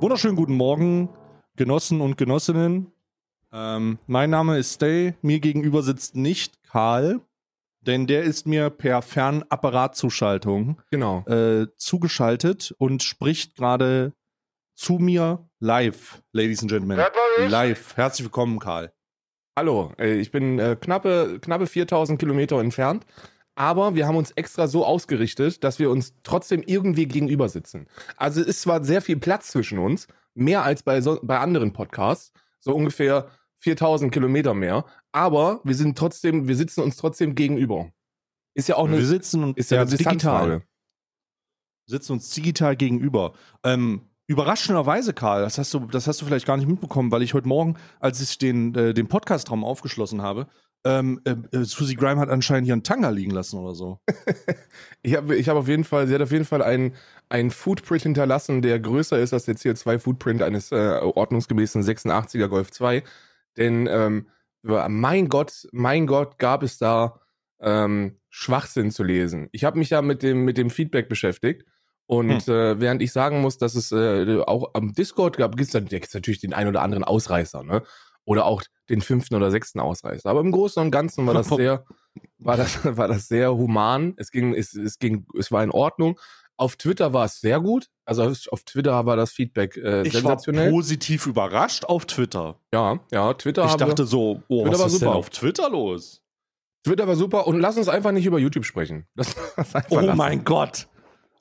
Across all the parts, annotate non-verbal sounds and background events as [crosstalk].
Wunderschönen guten Morgen, Genossen und Genossinnen. Ähm, mein Name ist Stay. Mir gegenüber sitzt nicht Karl, denn der ist mir per Fernapparatzuschaltung Genau. äh, zugeschaltet und spricht gerade zu mir live, Ladies and Gentlemen. Live. Herzlich willkommen, Karl. Hallo, äh, ich bin äh, knappe, knappe 4000 Kilometer entfernt, aber wir haben uns extra so ausgerichtet, dass wir uns trotzdem irgendwie gegenüber sitzen. Also es ist zwar sehr viel Platz zwischen uns, mehr als bei, so, bei anderen Podcasts, so ungefähr 4000 Kilometer mehr, aber wir sind trotzdem, wir sitzen uns trotzdem gegenüber. Ist ja auch eine, Wir sitzen ist ja eine digital. Sitzen uns digital gegenüber. Ähm, überraschenderweise, Karl, das hast du, das hast du vielleicht gar nicht mitbekommen, weil ich heute Morgen, als ich den, äh, den Podcastraum aufgeschlossen habe, ähm, äh, äh, Susie Grime hat anscheinend hier einen Tanga liegen lassen oder so. [laughs] Ich habe ich hab auf jeden Fall, sie hat auf jeden Fall einen, einen Footprint hinterlassen, der größer ist als der CO2-Footprint eines äh, ordnungsgemäßen 86er Golf 2. Denn ähm, mein Gott, mein Gott, gab es da ähm, Schwachsinn zu lesen. Ich habe mich ja mit dem, mit dem Feedback beschäftigt. Und äh, während ich sagen muss, dass es äh, auch am Discord gab, gibt es natürlich den einen oder anderen Ausreißer, ne? Oder auch den fünften oder sechsten Ausreißer. Aber im Großen und Ganzen war das [laughs] sehr, war das, [laughs] war das sehr human. Es ging, es, es ging, es war in Ordnung. Auf Twitter war es sehr gut. Also auf Twitter war das Feedback äh, Ich war sensationell. positiv überrascht auf Twitter. Ja, ja, Twitter. Ich haben dachte so, oh, Twitter was war ist denn super. auf Twitter los? Twitter war super. Und lass uns einfach nicht über YouTube sprechen. [laughs] Uns einfach Oh lassen. mein Gott.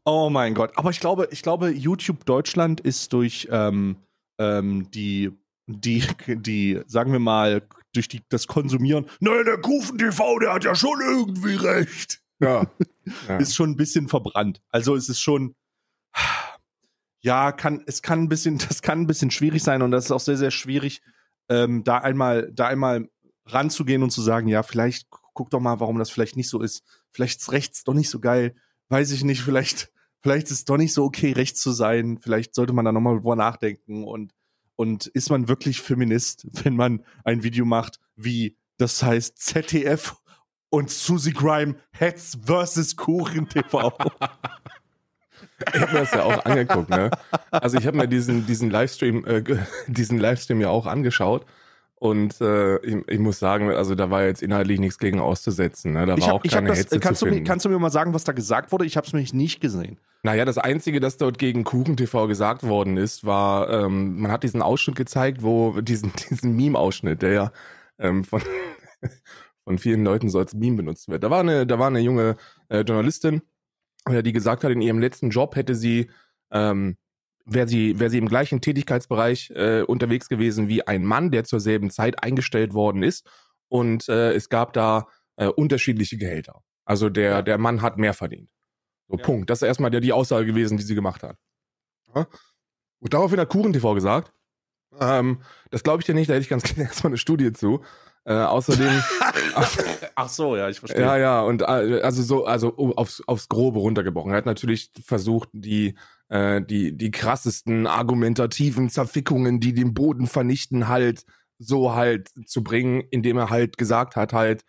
Oh mein Gott. Aber ich glaube, ich glaube, YouTube Deutschland ist durch ähm, ähm, die, die, die, sagen wir mal, durch die, das Konsumieren. Nein, der Kufen TV, der hat ja schon irgendwie recht. Ja. [laughs] ja. Ist schon ein bisschen verbrannt. Also es ist schon. Ja, kann, es kann ein bisschen, [laughs] das kann ein bisschen schwierig sein und das ist auch sehr, sehr schwierig, ähm, da einmal, da einmal ranzugehen und zu sagen, ja, vielleicht guck doch mal, warum das vielleicht nicht so ist. Vielleicht ist rechts doch nicht so geil. Weiß ich nicht, vielleicht, vielleicht ist es doch nicht so okay, rechts zu sein. Vielleicht sollte man da nochmal drüber nachdenken und, und ist man wirklich Feminist, [laughs] wenn man ein Video macht, wie das heißt ZDF und Susie Grime Hetz versus Kuchen TV. [laughs] Ich habe mir das ja auch angeguckt, ne? Also ich habe mir diesen, diesen Livestream, äh, [laughs] diesen Livestream ja auch angeschaut. Und äh, ich, ich muss sagen, also da war jetzt inhaltlich nichts gegen auszusetzen. Ne? Da war hab, auch keine das, Hetze kannst, zu du mir, kannst du mir mal sagen, was da gesagt wurde? Ich habe es nämlich nicht gesehen. Naja, das Einzige, das dort gegen Kuchen TV gesagt worden ist, war, ähm, man hat diesen Ausschnitt gezeigt, wo [laughs] diesen, diesen Meme-Ausschnitt, der ja ähm, von, [laughs] von vielen Leuten so als Meme benutzt wird. Da war eine, da war eine junge äh, Journalistin, die gesagt hat, in ihrem letzten Job hätte sie, ähm, wäre sie, wäre sie im gleichen Tätigkeitsbereich äh, unterwegs gewesen wie ein Mann, der zur selben Zeit eingestellt worden ist. Und äh, es gab da äh, unterschiedliche Gehälter. Also der, Ja. der Mann hat mehr verdient. So, Ja. Punkt. Das ist erstmal der, die Aussage gewesen, die sie gemacht hat. Ja? Und daraufhin hat Kuchen TV gesagt, ähm, das glaube ich dir nicht, da hätte ich ganz [laughs] gerne erstmal eine Studie zu. Äh, außerdem, [laughs] Ach so, ja, ich verstehe. ja, ja, und äh, also so, also aufs, aufs Grobe runtergebrochen. Er hat natürlich versucht, die, äh, die, die krassesten argumentativen Zerfickungen, die den Boden vernichten, halt so halt zu bringen, indem er halt gesagt hat, halt,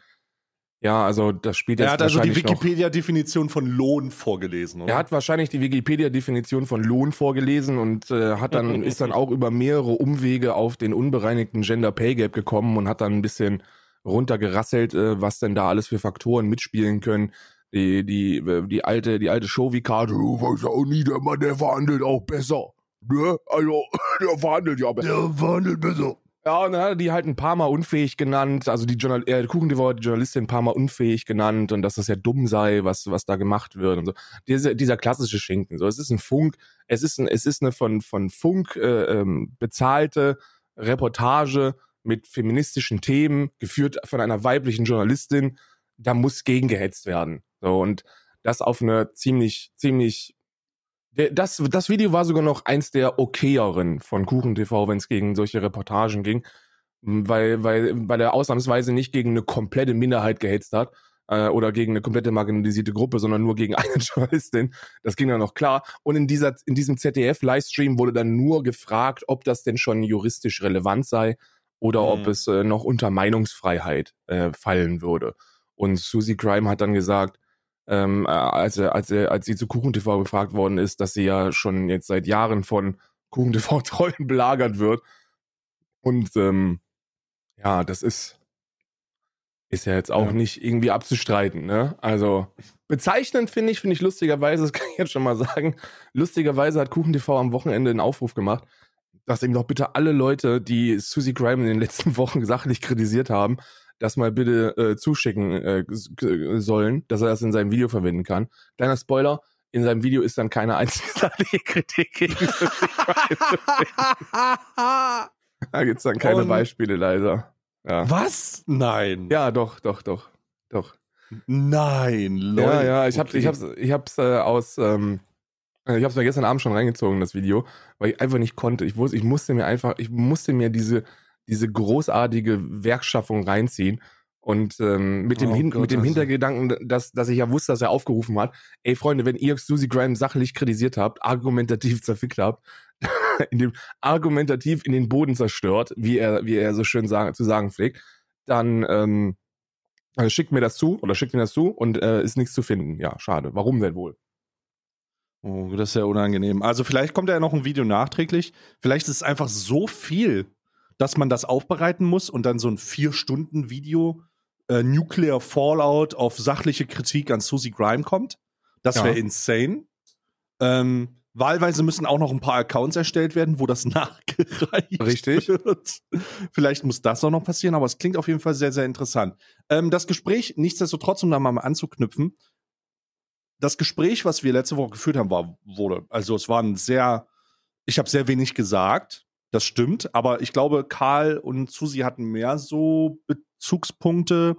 ja, also das spielt jetzt Er hat also die Wikipedia-Definition von Lohn vorgelesen, oder? er hat wahrscheinlich die Wikipedia-Definition von Lohn vorgelesen und äh, hat dann [laughs] ist dann auch über mehrere Umwege auf den unbereinigten Gender Pay Gap gekommen und hat dann ein bisschen runtergerasselt, äh, was denn da alles für Faktoren mitspielen können. Die die äh, die alte die alte Show-Karte, du weißt ja auch nie, der Mann, der verhandelt auch besser. Ne? Also, [laughs] der verhandelt ja besser. Der verhandelt besser. Ja, und dann hat er die halt ein paar Mal unfähig genannt. Also die Journal äh, hat die Journalistin ein paar Mal unfähig genannt und dass das ja dumm sei, was, was da gemacht wird und so. Dieser, dieser klassische Schinken. So, es ist ein Funk, es ist ein, es ist eine von, von Funk äh, ähm, bezahlte Reportage mit feministischen Themen, geführt von einer weiblichen Journalistin. Da muss gegengehetzt werden. So, und das auf eine ziemlich, ziemlich das, das Video war sogar noch eins der okayeren von Kuchen TV, wenn es gegen solche Reportagen ging, M, weil, weil, weil er ausnahmsweise nicht gegen eine komplette Minderheit gehetzt hat äh, oder gegen eine komplette marginalisierte Gruppe, sondern nur gegen [laughs] eine Journalistin. Das ging dann noch klar. Und in, dieser, in diesem ZDF-Livestream wurde dann nur gefragt, ob das denn schon juristisch relevant sei oder ob Mhm. es äh, noch unter Meinungsfreiheit äh, fallen würde. Und Susie Grime hat dann gesagt, ähm, äh, als, als, als sie zu Kuchen TV gefragt worden ist, dass sie ja schon jetzt seit Jahren von Kuchen TV-Treuen [laughs] belagert wird. Und ähm, ja, das ist, ist ja jetzt auch Ja. nicht irgendwie abzustreiten, ne? Also bezeichnend finde ich, finde ich lustigerweise, [laughs] das kann ich jetzt schon mal sagen, lustigerweise hat Kuchen TV am Wochenende einen Aufruf gemacht, dass ihm doch bitte alle Leute, die Susie Grime in den letzten [laughs] Wochen sachlich kritisiert haben, das mal bitte äh, zuschicken äh, sollen, dass er das in seinem Video verwenden kann. Kleiner Spoiler, in seinem Video ist dann keine einzige [laughs] sachliche Kritik gegen Susie Grime. [laughs] Da gibt's dann keine Und- Beispiele leider. Ja. Was? Nein. ja, doch, doch, doch, doch. Nein, Leute. Ja, ja, ich, hab, Okay. ich hab's, ich hab's äh, aus, ähm, äh, ich hab's mir gestern Abend schon reingezogen, das Video, weil ich einfach nicht konnte. Ich wusste, ich musste mir einfach, ich musste mir diese, diese großartige Werkschaffung reinziehen. Und ähm, mit dem, Oh Hin Gott, mit dem also. Hintergedanken, dass, dass ich ja wusste, dass er aufgerufen hat, ey Freunde, wenn ihr Susie Graham sachlich kritisiert habt, argumentativ [laughs] zerfickt habt, [laughs] in dem argumentativ in den Boden zerstört, wie er, wie er so schön sagen, zu sagen pflegt, dann ähm, äh, schickt mir das zu oder schickt mir das zu und äh, ist nichts zu finden. Ja, schade. Warum denn wohl? Oh, das ist ja unangenehm. Also vielleicht kommt ja noch ein Video nachträglich. Vielleicht ist es einfach so viel, dass man das aufbereiten muss und dann so ein vier Stunden Video äh, Nuclear Fallout auf sachliche Kritik an Susie Grime kommt. Das Ja. wäre insane. Ähm, wahlweise müssen auch noch ein paar Accounts erstellt werden, wo das [laughs] nachgereicht Richtig. wird. Vielleicht muss das auch noch passieren, aber es klingt auf jeden Fall sehr, sehr interessant. Ähm, das Gespräch, nichtsdestotrotz, um da mal anzuknüpfen, das Gespräch, was wir letzte Woche geführt haben, war, wurde, also es war ein sehr, ich habe sehr wenig gesagt, das stimmt, aber ich glaube, Karl und Susi hatten mehr so Bezugspunkte.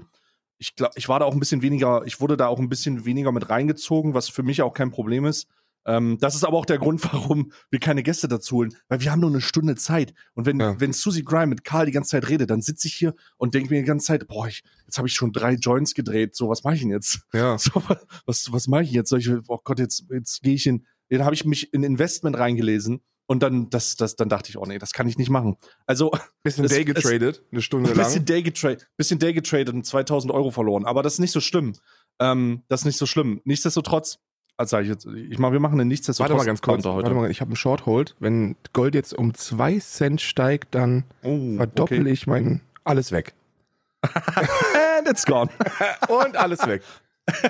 Ich glaube, ich war da auch ein bisschen weniger, ich wurde da auch ein bisschen weniger mit reingezogen, was für mich auch kein Problem ist. Ähm, das ist aber auch der Grund, [laughs] warum wir keine Gäste dazu holen, weil wir haben nur eine Stunde Zeit. Und wenn, Ja. wenn Susie Grime mit Karl die ganze Zeit redet, dann sitze ich hier und denke mir die ganze Zeit, boah, ich, jetzt habe ich schon drei Joints gedreht, so, was mache ich denn jetzt? Ja. [laughs] So, was, was mache ich jetzt? Soll ich, oh Gott, jetzt, jetzt gehe ich in, dann habe ich mich in Investment reingelesen und dann, das, das, dann dachte ich, oh nee, das kann ich nicht machen. Also, [laughs] Bisschen Es- Day es- getradet, eine Stunde ein bisschen lang. Day getradet, bisschen Day getradet und 2000 Euro verloren. Aber das ist nicht so schlimm. Ähm, das ist nicht so schlimm. Nichtsdestotrotz, also sag ich jetzt, ich mach, wir machen einen Nichtsdestotrotz. Warte mal ganz kurz. Counter Warte mal, ich habe einen Short Hold. Wenn Gold jetzt um zwei Cent steigt, dann Oh, verdoppel okay. ich mein alles weg. [laughs] And it's gone. [laughs] Und alles weg. [laughs]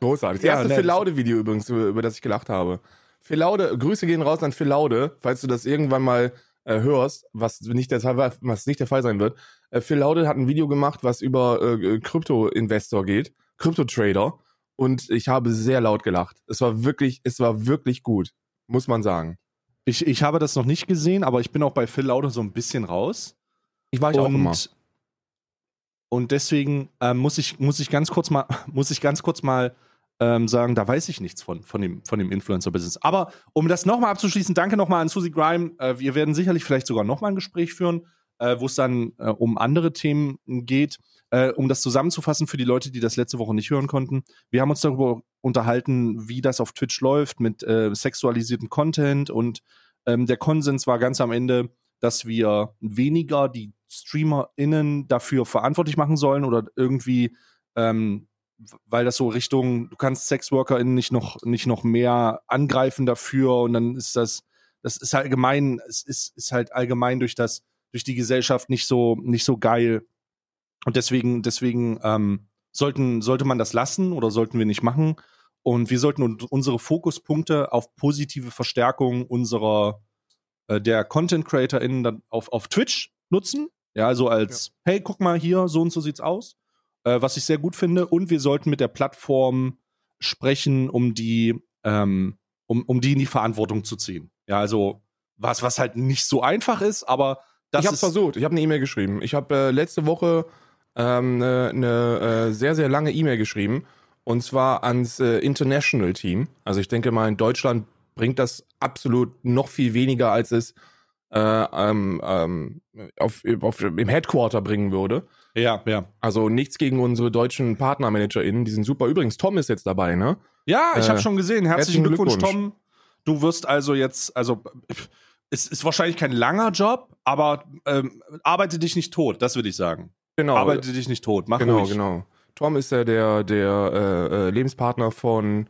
Großartig. Das Ja, erste nett. Phil Laude Video übrigens, über das ich gelacht habe. Phil Laude, Grüße gehen raus an Phil Laude, falls du das irgendwann mal äh, hörst, was nicht, der, was nicht der Fall sein wird. Äh, Phil Laude hat ein Video gemacht, was über äh, Krypto-Investor geht, Krypto-Trader. Und ich habe sehr laut gelacht. Es war wirklich, es war wirklich gut, muss man sagen. Ich, ich habe das noch nicht gesehen, aber ich bin auch bei Phil Laude so ein bisschen raus. Ich war ich auch immer. und, und deswegen ähm, muss ich muss ich ganz kurz mal [laughs] muss ich ganz kurz mal ähm, sagen, da weiß ich nichts von von dem von dem Influencer Business. Aber um das nochmal abzuschließen, danke nochmal an Susie Grime. Äh, wir werden sicherlich vielleicht sogar nochmal ein Gespräch führen, äh, wo es dann äh, um andere Themen geht. Äh, um das zusammenzufassen für die Leute, die das letzte Woche nicht hören konnten. Wir haben uns darüber unterhalten, wie das auf Twitch läuft mit äh, sexualisiertem Content und ähm, der Konsens war ganz am Ende, dass wir weniger die StreamerInnen dafür verantwortlich machen sollen oder irgendwie, ähm, weil das so Richtung, du kannst SexworkerInnen nicht noch, nicht noch mehr angreifen dafür und dann ist das, das ist allgemein, es ist, ist halt allgemein durch das, durch die Gesellschaft nicht so, nicht so geil. Und deswegen, deswegen ähm, sollten, sollte man das lassen oder sollten wir nicht machen. Und wir sollten un- unsere Fokuspunkte auf positive Verstärkung unserer äh, der Content CreatorInnen dann auf, auf Twitch nutzen. Ja, also als, hey, guck mal hier, so und so sieht's aus. Äh, was ich sehr gut finde. Und wir sollten mit der Plattform sprechen, um die, ähm, um, um die in die Verantwortung zu ziehen. Ja, also was, was halt nicht so einfach ist, aber das ich habe versucht. Ich habe eine E-Mail geschrieben. Ich habe äh, letzte Woche ähm, eine ne, äh, sehr, sehr lange E-Mail geschrieben. Und zwar ans äh, International Team. Also ich denke mal, in Deutschland bringt das absolut noch viel weniger, als es äh, ähm, ähm, auf, auf, im Headquarter bringen würde. Ja, ja. Also nichts gegen unsere deutschen PartnermanagerInnen. Die sind super. Übrigens, Tom ist jetzt dabei, ne? Ja, ich Äh, habe schon gesehen. Herzlichen herzlichen Glückwunsch, Glückwunsch. Tom. Du wirst also jetzt, also es ist wahrscheinlich kein langer Job, aber ähm, arbeite dich nicht tot, das würde ich sagen. Genau. Arbeite dich nicht tot, mach genau, ruhig. genau. Tom ist ja der, der äh, äh, Lebenspartner von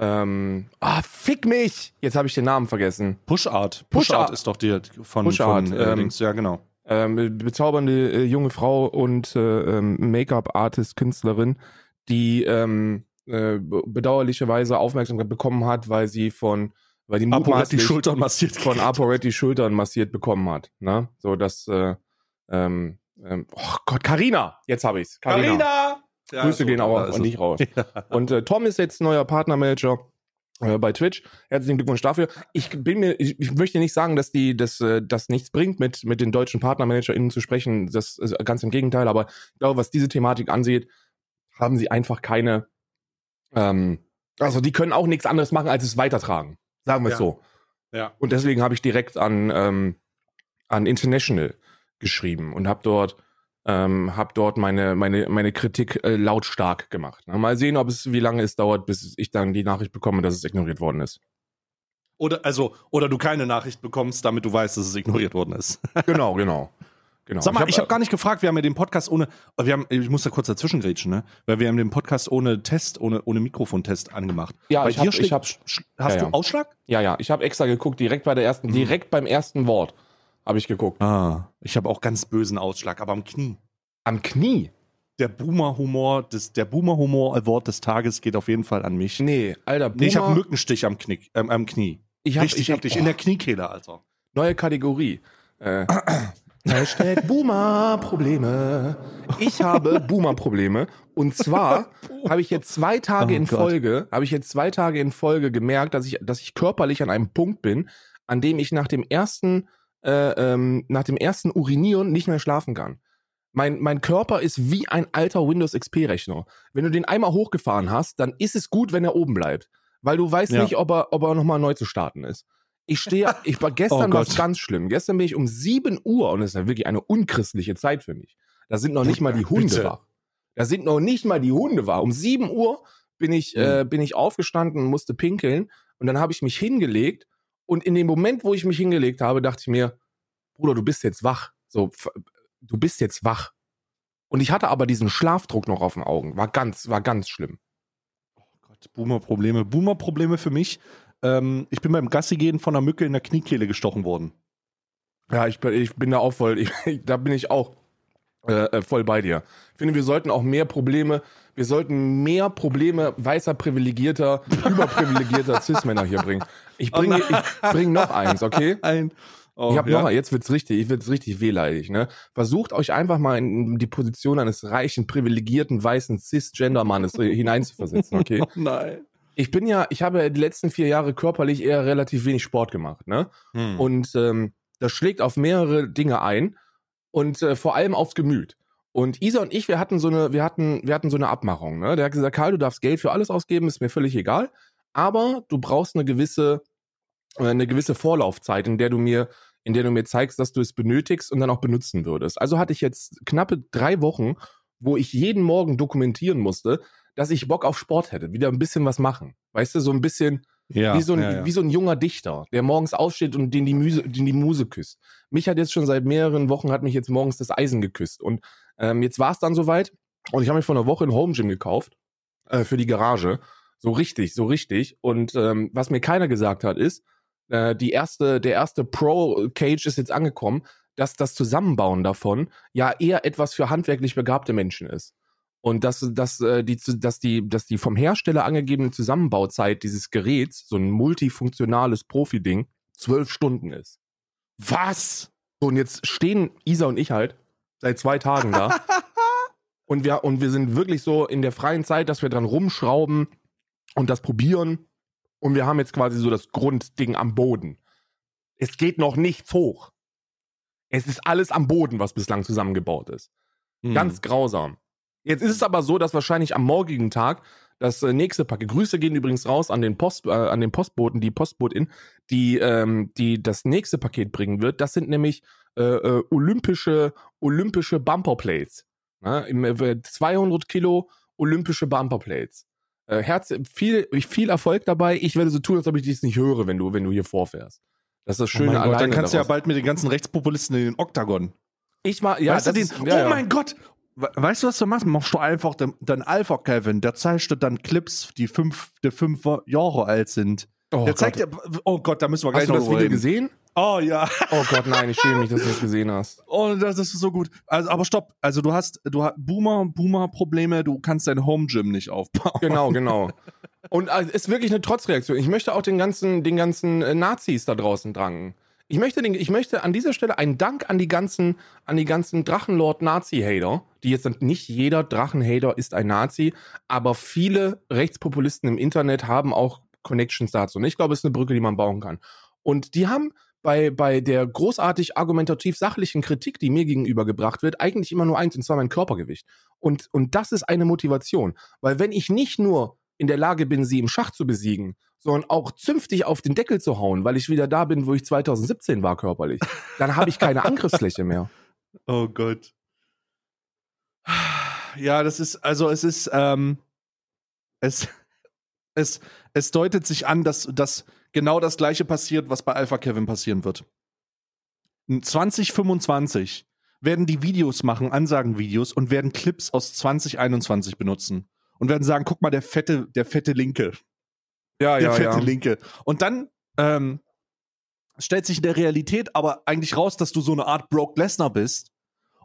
ähm, ah, fick mich! Jetzt habe ich den Namen vergessen. Push-Art. Push-Art. ist doch die von, Push-Art, von äh, ähm. Ja, genau. ähm, bezaubernde äh, junge Frau und äh, ähm, Make-up-Artist, Künstlerin, die ähm, äh, be- bedauerlicherweise Aufmerksamkeit bekommen hat, weil sie von, weil die Aporet die mutmaßlich Schultern massiert. von. ApoRed die Schultern massiert bekommen hat. Ne? So dass, äh, ähm, ähm, oh Gott, Carina, jetzt habe ich's. Carina. Carina! Ja, Grüße gehen ist an dich raus. [laughs] Und äh, Tom ist jetzt neuer Partnermanager äh, bei Twitch. Herzlichen Glückwunsch dafür. Ich bin mir, ich, ich möchte nicht sagen, dass die, dass äh, das nichts bringt, mit mit den deutschen PartnermanagerInnen zu sprechen. Das ist ganz im Gegenteil. Aber ich glaube, was diese Thematik ansieht, haben sie einfach keine. Ähm, also die können auch nichts anderes machen, als es weitertragen. Sagen wir es Ja. so. Ja. Und deswegen habe ich direkt an, ähm, an International geschrieben und habe dort, ähm, hab dort meine, meine, meine Kritik äh, lautstark gemacht. Na, mal sehen, ob es, wie lange es dauert, bis ich dann die Nachricht bekomme, dass es ignoriert worden ist. Oder, also, oder du keine Nachricht bekommst, damit du weißt, dass es ignoriert worden ist. Genau, genau. Genau. Sag mal, ich habe hab, gar nicht gefragt, wir haben ja den Podcast ohne, wir haben, ich muss da kurz dazwischen grätschen, ne? Weil wir haben den Podcast ohne Test, ohne, ohne Mikrofontest angemacht. Ja, bei ich dir hab- ich hab- hast Ja, ja. du Ausschlag? ja, ja, ich habe extra geguckt, direkt bei der ersten, Mhm. direkt beim ersten Wort habe ich geguckt. Ah, ich habe auch ganz bösen Ausschlag, aber am Knie. Am Knie? Der Boomer-Humor, des- der Boomer-Humor-Award des Tages geht auf jeden Fall an mich. Nee, Alter, Nee, ich habe Boomer- einen Mückenstich am, Knick, ähm, am Knie. ich hab, Richtig ich hab, heftig, oh, in der Kniekehle, Alter. Neue Kategorie. Äh, Hashtag Boomer-Probleme. Ich habe [laughs] Boomer-Probleme. Und zwar habe ich jetzt zwei Tage Oh in Gott. Folge, habe ich jetzt zwei Tage in Folge gemerkt, dass ich, dass ich körperlich an einem Punkt bin, an dem ich nach dem ersten, äh, ähm, nach dem ersten Urinieren nicht mehr schlafen kann. Mein, mein Körper ist wie ein alter Windows XP-Rechner. Wenn du den einmal hochgefahren hast, dann ist es gut, wenn er oben bleibt. Weil du weißt Ja. nicht, ob er, ob er nochmal neu zu starten ist. Ich stehe, [laughs] ich war gestern Oh was ganz schlimm. Gestern bin ich um 7 Uhr und das ist ja wirklich eine unchristliche Zeit für mich. Da sind noch nicht mal die Hunde Bitte. wach. Da sind noch nicht mal die Hunde wach. Um 7 Uhr bin ich, Mhm. äh, bin ich aufgestanden und musste pinkeln und dann habe ich mich hingelegt und in dem Moment, wo ich mich hingelegt habe, dachte ich mir, Bruder, du bist jetzt wach. So, du bist jetzt wach. Und ich hatte aber diesen Schlafdruck noch auf den Augen. War ganz, war ganz schlimm. Gott, Boomer-Probleme. Boomer-Probleme für mich. Ähm, ich bin beim Gassigehen von einer Mücke in der Kniekehle gestochen worden. Ja, ich bin, ich bin da auch voll, [laughs] ich, da bin ich auch äh, äh, voll bei dir. Ich finde, wir sollten auch mehr Probleme, wir sollten mehr Probleme weißer, privilegierter, [laughs] überprivilegierter Cis-Männer hier bringen. Ich Oh bringe ich bring noch eins, okay? [laughs] Ein. Oh, ich habe ja. noch, jetzt wird's richtig, ich wird's richtig wehleidig, ne? Versucht euch einfach mal in die Position eines reichen, privilegierten, weißen Cis-Gender-Mannes hineinzuversetzen, okay? Oh nein. Ich bin ja, ich habe die letzten vier Jahre körperlich eher relativ wenig Sport gemacht, ne? Hm. Und ähm, das schlägt auf mehrere Dinge ein und äh, vor allem aufs Gemüt. Und Isa und ich, wir hatten so eine, wir hatten, wir hatten so eine Abmachung. Ne? Der hat gesagt, Karl, du darfst Geld für alles ausgeben, ist mir völlig egal. Aber du brauchst eine gewisse, äh, eine gewisse Vorlaufzeit, in der du mir, in der du mir zeigst, dass du es benötigst und dann auch benutzen würdest. Also hatte ich jetzt knappe drei Wochen, wo ich jeden Morgen dokumentieren musste, dass ich Bock auf Sport hätte, wieder ein bisschen was machen. Weißt du, so ein bisschen, ja, wie, so ein, ja, ja. wie so ein junger Dichter, der morgens aufsteht und den die, Muse, den die Muse küsst. Mich hat jetzt schon seit mehreren Wochen, hat mich jetzt morgens das Eisen geküsst. Und ähm, jetzt war es dann soweit. Und ich habe mir vor einer Woche ein Home Gym gekauft äh, für die Garage. So richtig, so richtig. Und ähm, was mir keiner gesagt hat, ist, äh, die erste, der erste Pro-Cage ist jetzt angekommen, dass das Zusammenbauen davon ja eher etwas für handwerklich begabte Menschen ist. Und dass, dass, äh, die, dass, die, dass die vom Hersteller angegebene Zusammenbauzeit dieses Geräts, so ein multifunktionales Profi-Ding, zwölf Stunden ist. Was? So, und jetzt stehen Isa und ich halt seit zwei Tagen da. [laughs] und, wir, und wir sind wirklich so in der freien Zeit, dass wir dran rumschrauben und das probieren. Und wir haben jetzt quasi so das Grundding am Boden. Es geht noch nichts hoch. Es ist alles am Boden, was bislang zusammengebaut ist. Hm. Ganz grausam. Jetzt ist es aber so, dass wahrscheinlich am morgigen Tag das äh, nächste Paket. Grüße gehen übrigens raus an den Post, äh, an den Postboten, die Postbotin, die, ähm, die das nächste Paket bringen wird. Das sind nämlich äh, äh, olympische, olympische Bumperplates. Ja, im, äh, 200 Kilo olympische Bumperplates. Äh, Herz, viel, viel Erfolg dabei. Ich werde so tun, als ob ich dies nicht höre, wenn du, wenn du hier vorfährst. Das ist das Oh Schöne Gott, alleine dann kannst du ja daraus. bald mit den ganzen Rechtspopulisten in den Oktagon. Ich mal, ja, weißt du das den? ist, ja, oh ja. mein Gott! We- weißt du, was du machst? Machst du einfach den, den Alpha Kevin, der zeigt dir dann Clips, die fünf, die fünf Jahre alt sind. Oh der Gott. zeigt dir, oh Gott, da müssen wir gleich Hast du noch das drüber Video reden. gesehen? Oh ja. Oh Gott, nein, ich schäme mich, dass du das gesehen hast. [laughs] Oh, das ist so gut. Also, aber stopp. Also du hast, du hast Boomer, Boomer-Probleme. Du kannst dein Home Gym nicht aufbauen. Genau, [laughs] genau. Und äh, es ist wirklich eine Trotzreaktion. Ich möchte auch den ganzen, den ganzen äh, Nazis da draußen drangen. Ich möchte, den, ich möchte an dieser Stelle einen Dank an die ganzen, an die ganzen Drachenlord-Nazi-Hater, die jetzt sind- nicht jeder Drachenhater ist ein Nazi, aber viele Rechtspopulisten im Internet haben auch Connections dazu. Und ich glaube, es ist eine Brücke, die man bauen kann. Und die haben bei, bei der großartig argumentativ sachlichen Kritik, die mir gegenüber gebracht wird, eigentlich immer nur eins, und zwar mein Körpergewicht. Und, und das ist eine Motivation. Weil wenn ich nicht nur in der Lage bin, sie im Schach zu besiegen, sondern auch zünftig auf den Deckel zu hauen, weil ich wieder da bin, wo ich 2017 war körperlich, dann habe ich keine Angriffsfläche mehr. [laughs] Oh Gott. Ja, das ist, also es ist, ähm, es, es, es deutet sich an, dass, dass genau das gleiche passiert, was bei Alpha Kevin passieren wird. In 2025 werden die Videos machen, Ansagenvideos und werden Clips aus 2021 benutzen. Und werden sagen, guck mal, der fette, der fette Linke. Ja, der fette Linke. Und dann ähm, stellt sich in der Realität aber eigentlich raus, dass du so eine Art Broke Lesnar bist.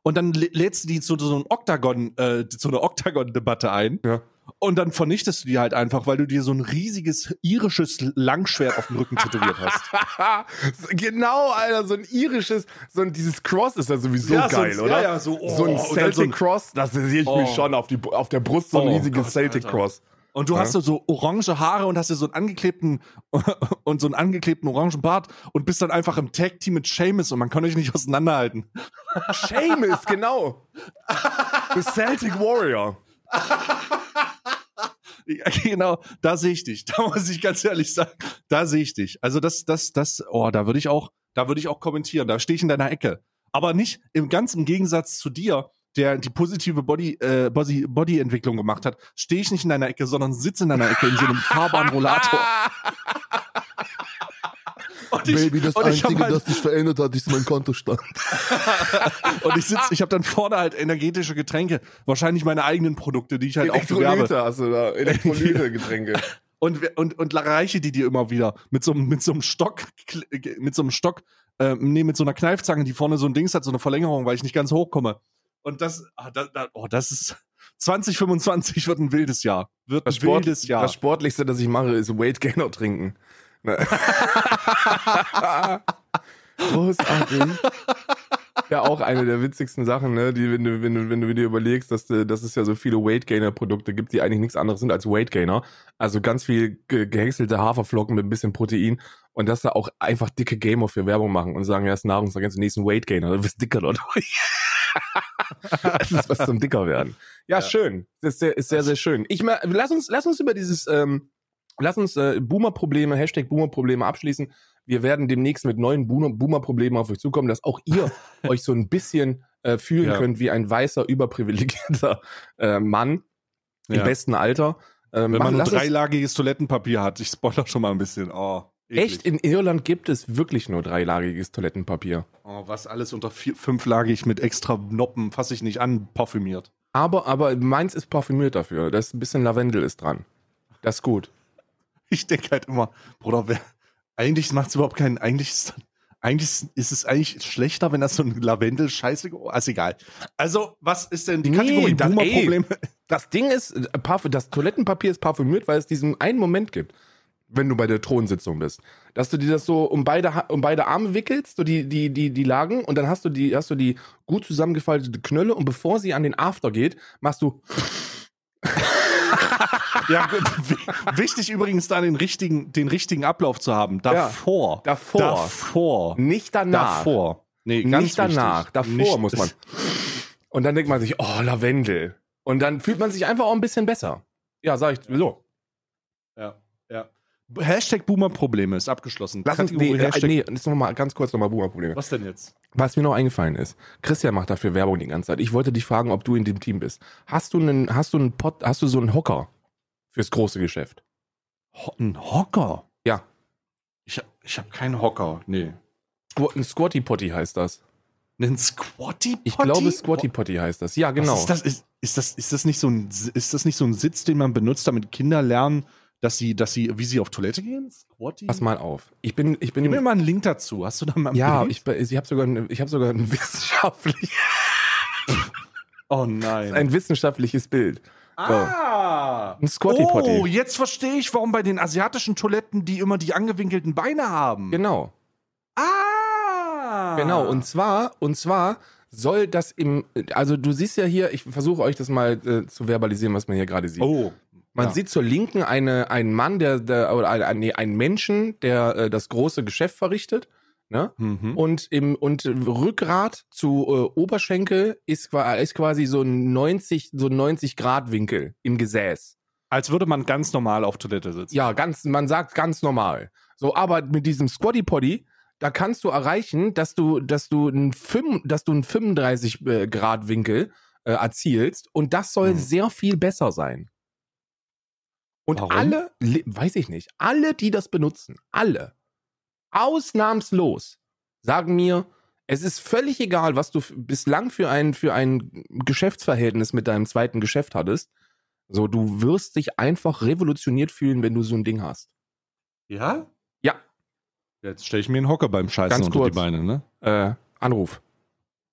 Und dann lä- lädst du die zu so einem Oktagon, äh, zu einer Oktagon-Debatte ein. Ja. Und dann vernichtest du die halt einfach, weil du dir so ein riesiges irisches Langschwert auf dem Rücken tätowiert hast. [laughs] genau, Alter, so ein irisches, so ein, dieses Cross ist ja sowieso Ja, so ein- geil, oder? ja, ja, so, oh, so ein Celtic so ein- Cross, das sehe ich Oh. mich schon auf, die, auf der Brust, so ein Oh riesiges Gott, Celtic Alter. Cross. Und du Ja. hast so, so orange Haare und hast dir so einen angeklebten [laughs] und so einen angeklebten orangen Bart und bist dann einfach im Tag-Team mit Seamus und man kann euch nicht auseinanderhalten. Seamus, genau. The Celtic Warrior. [laughs] Genau, da sehe ich dich. Da muss ich ganz ehrlich sagen, da sehe ich dich. Also das, das, das, oh, da würde ich auch, da würde ich auch kommentieren. Da stehe ich in deiner Ecke. Aber nicht im ganz im Gegensatz zu dir, der die positive Body, äh, Body, Body-Entwicklung gemacht hat, stehe ich nicht in deiner Ecke, sondern sitze in deiner Ecke in so einem [laughs] fahrbaren Rollator. Und ich, Baby, das und ich hab Einzige, halt, das sich verändert hat, ist mein Kontostand. [laughs] und ich sitze, ich habe dann vorne halt energetische Getränke, wahrscheinlich meine eigenen Produkte, die ich halt auch bewerbe. Elektrolyte hast du da, Elektrolyte-Getränke. [laughs] und, und, und reiche die dir immer wieder mit so, einem- mit so einem Stock, mit so einem Stock, äh, nee, mit so einer Kneifzange, die vorne so ein Dings hat, so eine Verlängerung, weil ich nicht ganz hochkomme. Und das, ah, da, da, oh, das ist [laughs] 2025 wird ein wildes Jahr. Wird ein Das, Sport, wildes Jahr. das Sportlichste, das ich mache, ist Weight Gainer trinken. Ne. [laughs] Großartig. Ja, auch eine der witzigsten Sachen, ne? Die, wenn du, wenn du, wenn du dir überlegst, dass, dass es ja so viele Weight Gainer Produkte gibt, die eigentlich nichts anderes sind als Weight Gainer. Also ganz viel ge gehäckselte Haferflocken mit ein bisschen Protein und dass da auch einfach dicke Gamer für Werbung machen und sagen, ja, ist Nahrungsergänzung, nächsten Weight Gainer, du bist dicker dadurch. [laughs] das ist was zum dicker werden. Ja, Ja. schön. Das ist sehr, ist sehr, sehr schön. Ich lass uns, lass uns über dieses, ähm, lass uns äh, Boomer-Probleme, Hashtag Boomer-Probleme abschließen. Wir werden demnächst mit neuen Boomer- Boomer-Problemen auf euch zukommen, dass auch ihr [laughs] euch so ein bisschen äh, fühlen Ja. könnt wie ein weißer, überprivilegierter äh, Mann im Ja. besten Alter. Ähm, Wenn mach- man nur uns- dreilagiges Toilettenpapier hat, ich spoiler schon mal ein bisschen. Oh, eklig. Echt? In Irland gibt es wirklich nur dreilagiges Toilettenpapier. Oh, was alles unter vier, fünflagig mit extra Noppen, fasse ich nicht an, parfümiert. Aber, aber meins ist parfümiert dafür. Da ist ein bisschen Lavendel ist dran. Das ist gut. Ich denke halt immer, Bruder, wer, eigentlich macht es überhaupt keinen, eigentlich ist, eigentlich ist es eigentlich schlechter, wenn das so ein Lavendel-Scheiße, also egal. Also, was ist denn die Nee, Kategorie das- Boomer-Probleme? Das Ding ist, äh, das Toilettenpapier ist parfümiert, weil es diesen einen Moment gibt, wenn du bei der Thronsitzung bist, dass du dir das so um beide, Ha- um beide Arme wickelst, so die, die, die, die Lagen, und dann hast du die, hast du die gut zusammengefaltete Knölle und bevor sie an den After geht, machst du, [laughs] Ja, Wichtig übrigens da den richtigen, den richtigen Ablauf zu haben. Davor. davor. Davor. nicht danach. Davor. Nee, ganz nicht danach. wichtig. Davor Nicht- muss man. [laughs] Und dann denkt man sich, oh, Lavendel. Und dann fühlt man sich einfach auch ein bisschen besser. Ja, sag ich so. Hashtag Boomer-Probleme ist abgeschlossen. Lass uns, nee, Kategorie äh, Hashtag- nee, jetzt noch mal ganz kurz nochmal Boomer-Probleme. Was denn jetzt? Was mir noch eingefallen ist, Christian macht dafür Werbung die ganze Zeit. Ich wollte dich fragen, ob du in dem Team bist. Hast du einen, hast du einen Pot, hast du so einen Hocker fürs große Geschäft? Ho ein Hocker? Ja. Ich, ich habe keinen Hocker. Nee. Ein Squatty Potty heißt das. Einen Squatty Potty? Ich glaube, Squatty Potty heißt das. Ja, genau. Was ist das? Ist, ist das, ist das nicht so ein, ist das nicht so ein Sitz, den man benutzt, damit Kinder lernen, dass sie, dass sie, wie sie auf Toilette gehen? Squatty? Pass mal auf. Ich bin, ich bin. Gib mir mal einen Link dazu. Hast du da mal ein ja, Bild? ich, ich habe sogar, ein- ich habe sogar ein wissenschaftlich, Oh nein. ein wissenschaftliches Bild. ah! Ein Squatty Potty. Oh, jetzt verstehe ich, warum bei den asiatischen Toiletten die immer die angewinkelten Beine haben. Genau. Ah! Genau, und zwar, und zwar soll das im, also du siehst ja hier, ich versuche euch das mal äh, zu verbalisieren, was man hier gerade sieht. Oh. Man ja. sieht zur Linken eine, einen Mann, der, der oder ein, nee, einen Menschen, der äh, das große Geschäft verrichtet. Ne? Mhm. Und im und Rückgrat zu äh, Oberschenkel ist, ist quasi so ein 90, so ein 90 Grad Winkel im Gesäß. Als würde man ganz normal auf Toilette sitzen. Ja, ganz, man sagt ganz normal. So, aber mit diesem Squatty Potty, da kannst du erreichen, dass du, dass du einen, fünf, dass du einen 35 äh, Grad Winkel äh, erzielst und das soll Hm. sehr viel besser sein. Und Warum? alle, weiß ich nicht, alle, die das benutzen, alle, ausnahmslos, sagen mir, es ist völlig egal, was du bislang für ein, für ein Geschäftsverhältnis mit deinem zweiten Geschäft hattest. So, du wirst dich einfach revolutioniert fühlen, wenn du so ein Ding hast. Ja? Ja. Jetzt stelle ich mir einen Hocker beim Scheißen Ganz unter kurz. die Beine, ne? Äh, Anruf.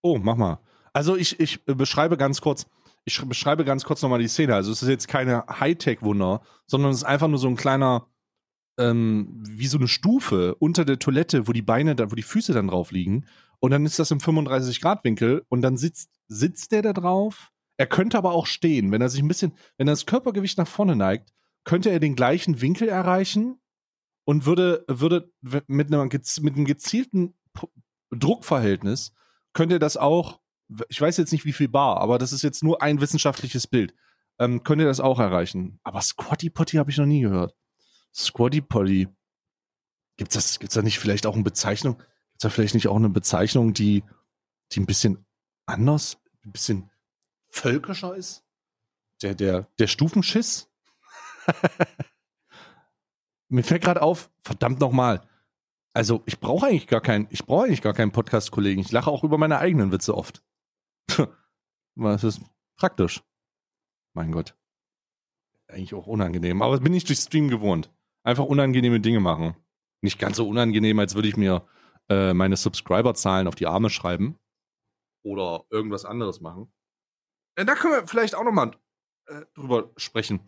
Oh, mach mal. Also ich, ich äh, beschreibe ganz kurz, ich sch- beschreibe ganz kurz nochmal die Szene. Also es ist jetzt keine Hightech-Wunder, sondern es ist einfach nur so ein kleiner, ähm, wie so eine Stufe unter der Toilette, wo die Beine, da, wo die Füße dann drauf liegen. Und dann ist das im 35-Grad-Winkel und dann sitzt, sitzt der da drauf. Er könnte aber auch stehen. Wenn er sich ein bisschen, wenn er das Körpergewicht nach vorne neigt, könnte er den gleichen Winkel erreichen und würde, würde mit, einer, gez- mit einem gezielten Druckverhältnis könnte er das auch, ich weiß jetzt nicht wie viel Bar, aber das ist jetzt nur ein wissenschaftliches Bild, ähm, könnte er das auch erreichen. Aber Squatty Potty habe ich noch nie gehört. Squatty Potty. Gibt's das, gibt's da nicht vielleicht auch eine Bezeichnung? Gibt's da vielleicht nicht auch eine Bezeichnung, die, die ein bisschen anders, ein bisschen völkischer ist? Der, der, der Stufenschiss? [laughs] Mir fällt gerade auf, verdammt nochmal. Also, ich brauche eigentlich gar keinen, ich brauche eigentlich gar keinen Podcast-Kollegen. Ich lache auch über meine eigenen Witze oft. Was ist praktisch. Mein Gott. Eigentlich auch unangenehm. Aber bin ich durch Stream gewohnt. Einfach unangenehme Dinge machen. Nicht ganz so unangenehm, als würde ich mir äh, meine Subscriber-Zahlen auf die Arme schreiben. Oder irgendwas anderes machen. Äh, da können wir vielleicht auch nochmal äh, drüber sprechen.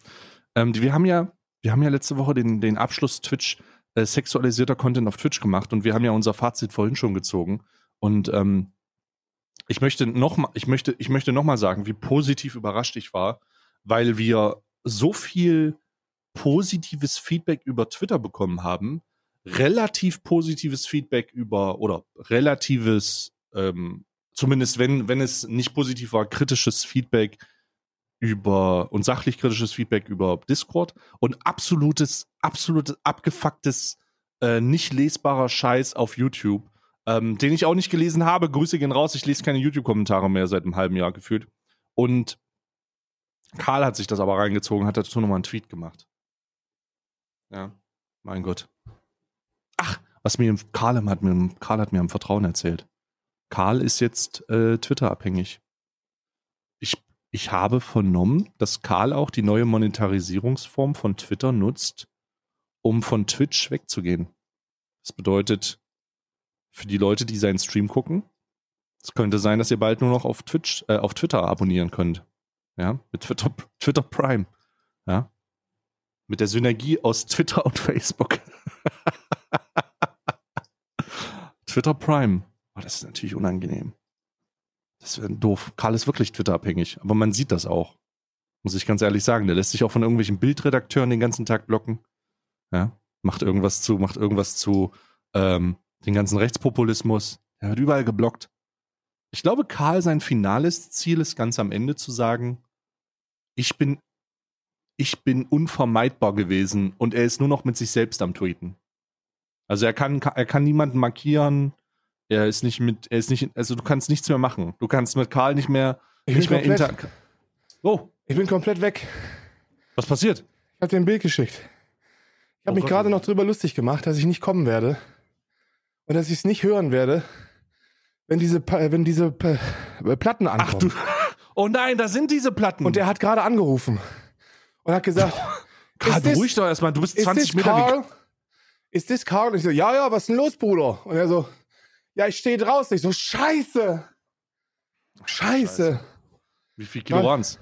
Ähm, wir haben ja, wir haben ja letzte Woche den, den Abschluss Twitch äh, sexualisierter Content auf Twitch gemacht und wir haben ja unser Fazit vorhin schon gezogen. Und ähm, ich möchte noch mal, ich möchte, ich möchte noch sagen, wie positiv überrascht ich war, weil wir so viel positives Feedback über Twitter bekommen haben, relativ positives Feedback über oder relatives, ähm, zumindest wenn wenn es nicht positiv war, kritisches Feedback über und sachlich kritisches Feedback über Discord und absolutes, absolutes abgefucktes, äh, nicht lesbarer Scheiß auf YouTube, ähm, den ich auch nicht gelesen habe. Grüße gehen raus, ich lese keine YouTube-Kommentare mehr seit einem halben Jahr gefühlt. Und Karl hat sich das aber reingezogen, hat dazu nochmal einen Tweet gemacht. Ja, mein Gott. Ach, was mir Karl hat mir, Karl hat mir am Vertrauen erzählt. Karl ist jetzt äh, Twitter-abhängig. Ich ich habe vernommen, dass Karl auch die neue Monetarisierungsform von Twitter nutzt, um von Twitch wegzugehen. Das bedeutet, für die Leute, die seinen Stream gucken, es könnte sein, dass ihr bald nur noch auf Twitch, äh, auf Twitter abonnieren könnt. Ja, mit Twitter, Twitter Prime. Ja. Mit der Synergie aus Twitter und [laughs] Facebook. Twitter Prime. Oh, das ist natürlich unangenehm. Das wäre doof. Karl ist wirklich Twitter-abhängig, aber man sieht das auch. Muss ich ganz ehrlich sagen. Der lässt sich auch von irgendwelchen Bildredakteuren den ganzen Tag blocken. Ja. Macht irgendwas zu, macht irgendwas zu ähm, den ganzen Rechtspopulismus. Er wird überall geblockt. Ich glaube, Karl, sein finales Ziel ist ganz am Ende zu sagen, ich bin, ich bin unvermeidbar gewesen und er ist nur noch mit sich selbst am Tweeten. Also er kann, er kann niemanden markieren, er ist nicht mit, er ist nicht, also du kannst nichts mehr machen. Du kannst mit Karl nicht mehr, Ich nicht bin mehr komplett, inter. Oh, ich bin komplett weg. was passiert? Ich habe dir ein Bild geschickt. Ich habe Oh mich gerade noch drüber lustig gemacht, dass ich nicht kommen werde und dass ich es nicht hören werde, wenn diese, Pa- wenn diese äh, Platten Ach ankommen. du. [laughs] Oh nein, da sind diese Platten. Und der hat gerade angerufen und hat gesagt, [laughs] Karl, beruhig doch erstmal. Du bist ist 20 das Meter weg. Carl? Ist das Carl? Und ich so, ja, ja, was ist denn los, Bruder? Und er so, ja, ich stehe draußen. Ich so, scheiße. Scheiße. Wie viel Kilo waren's?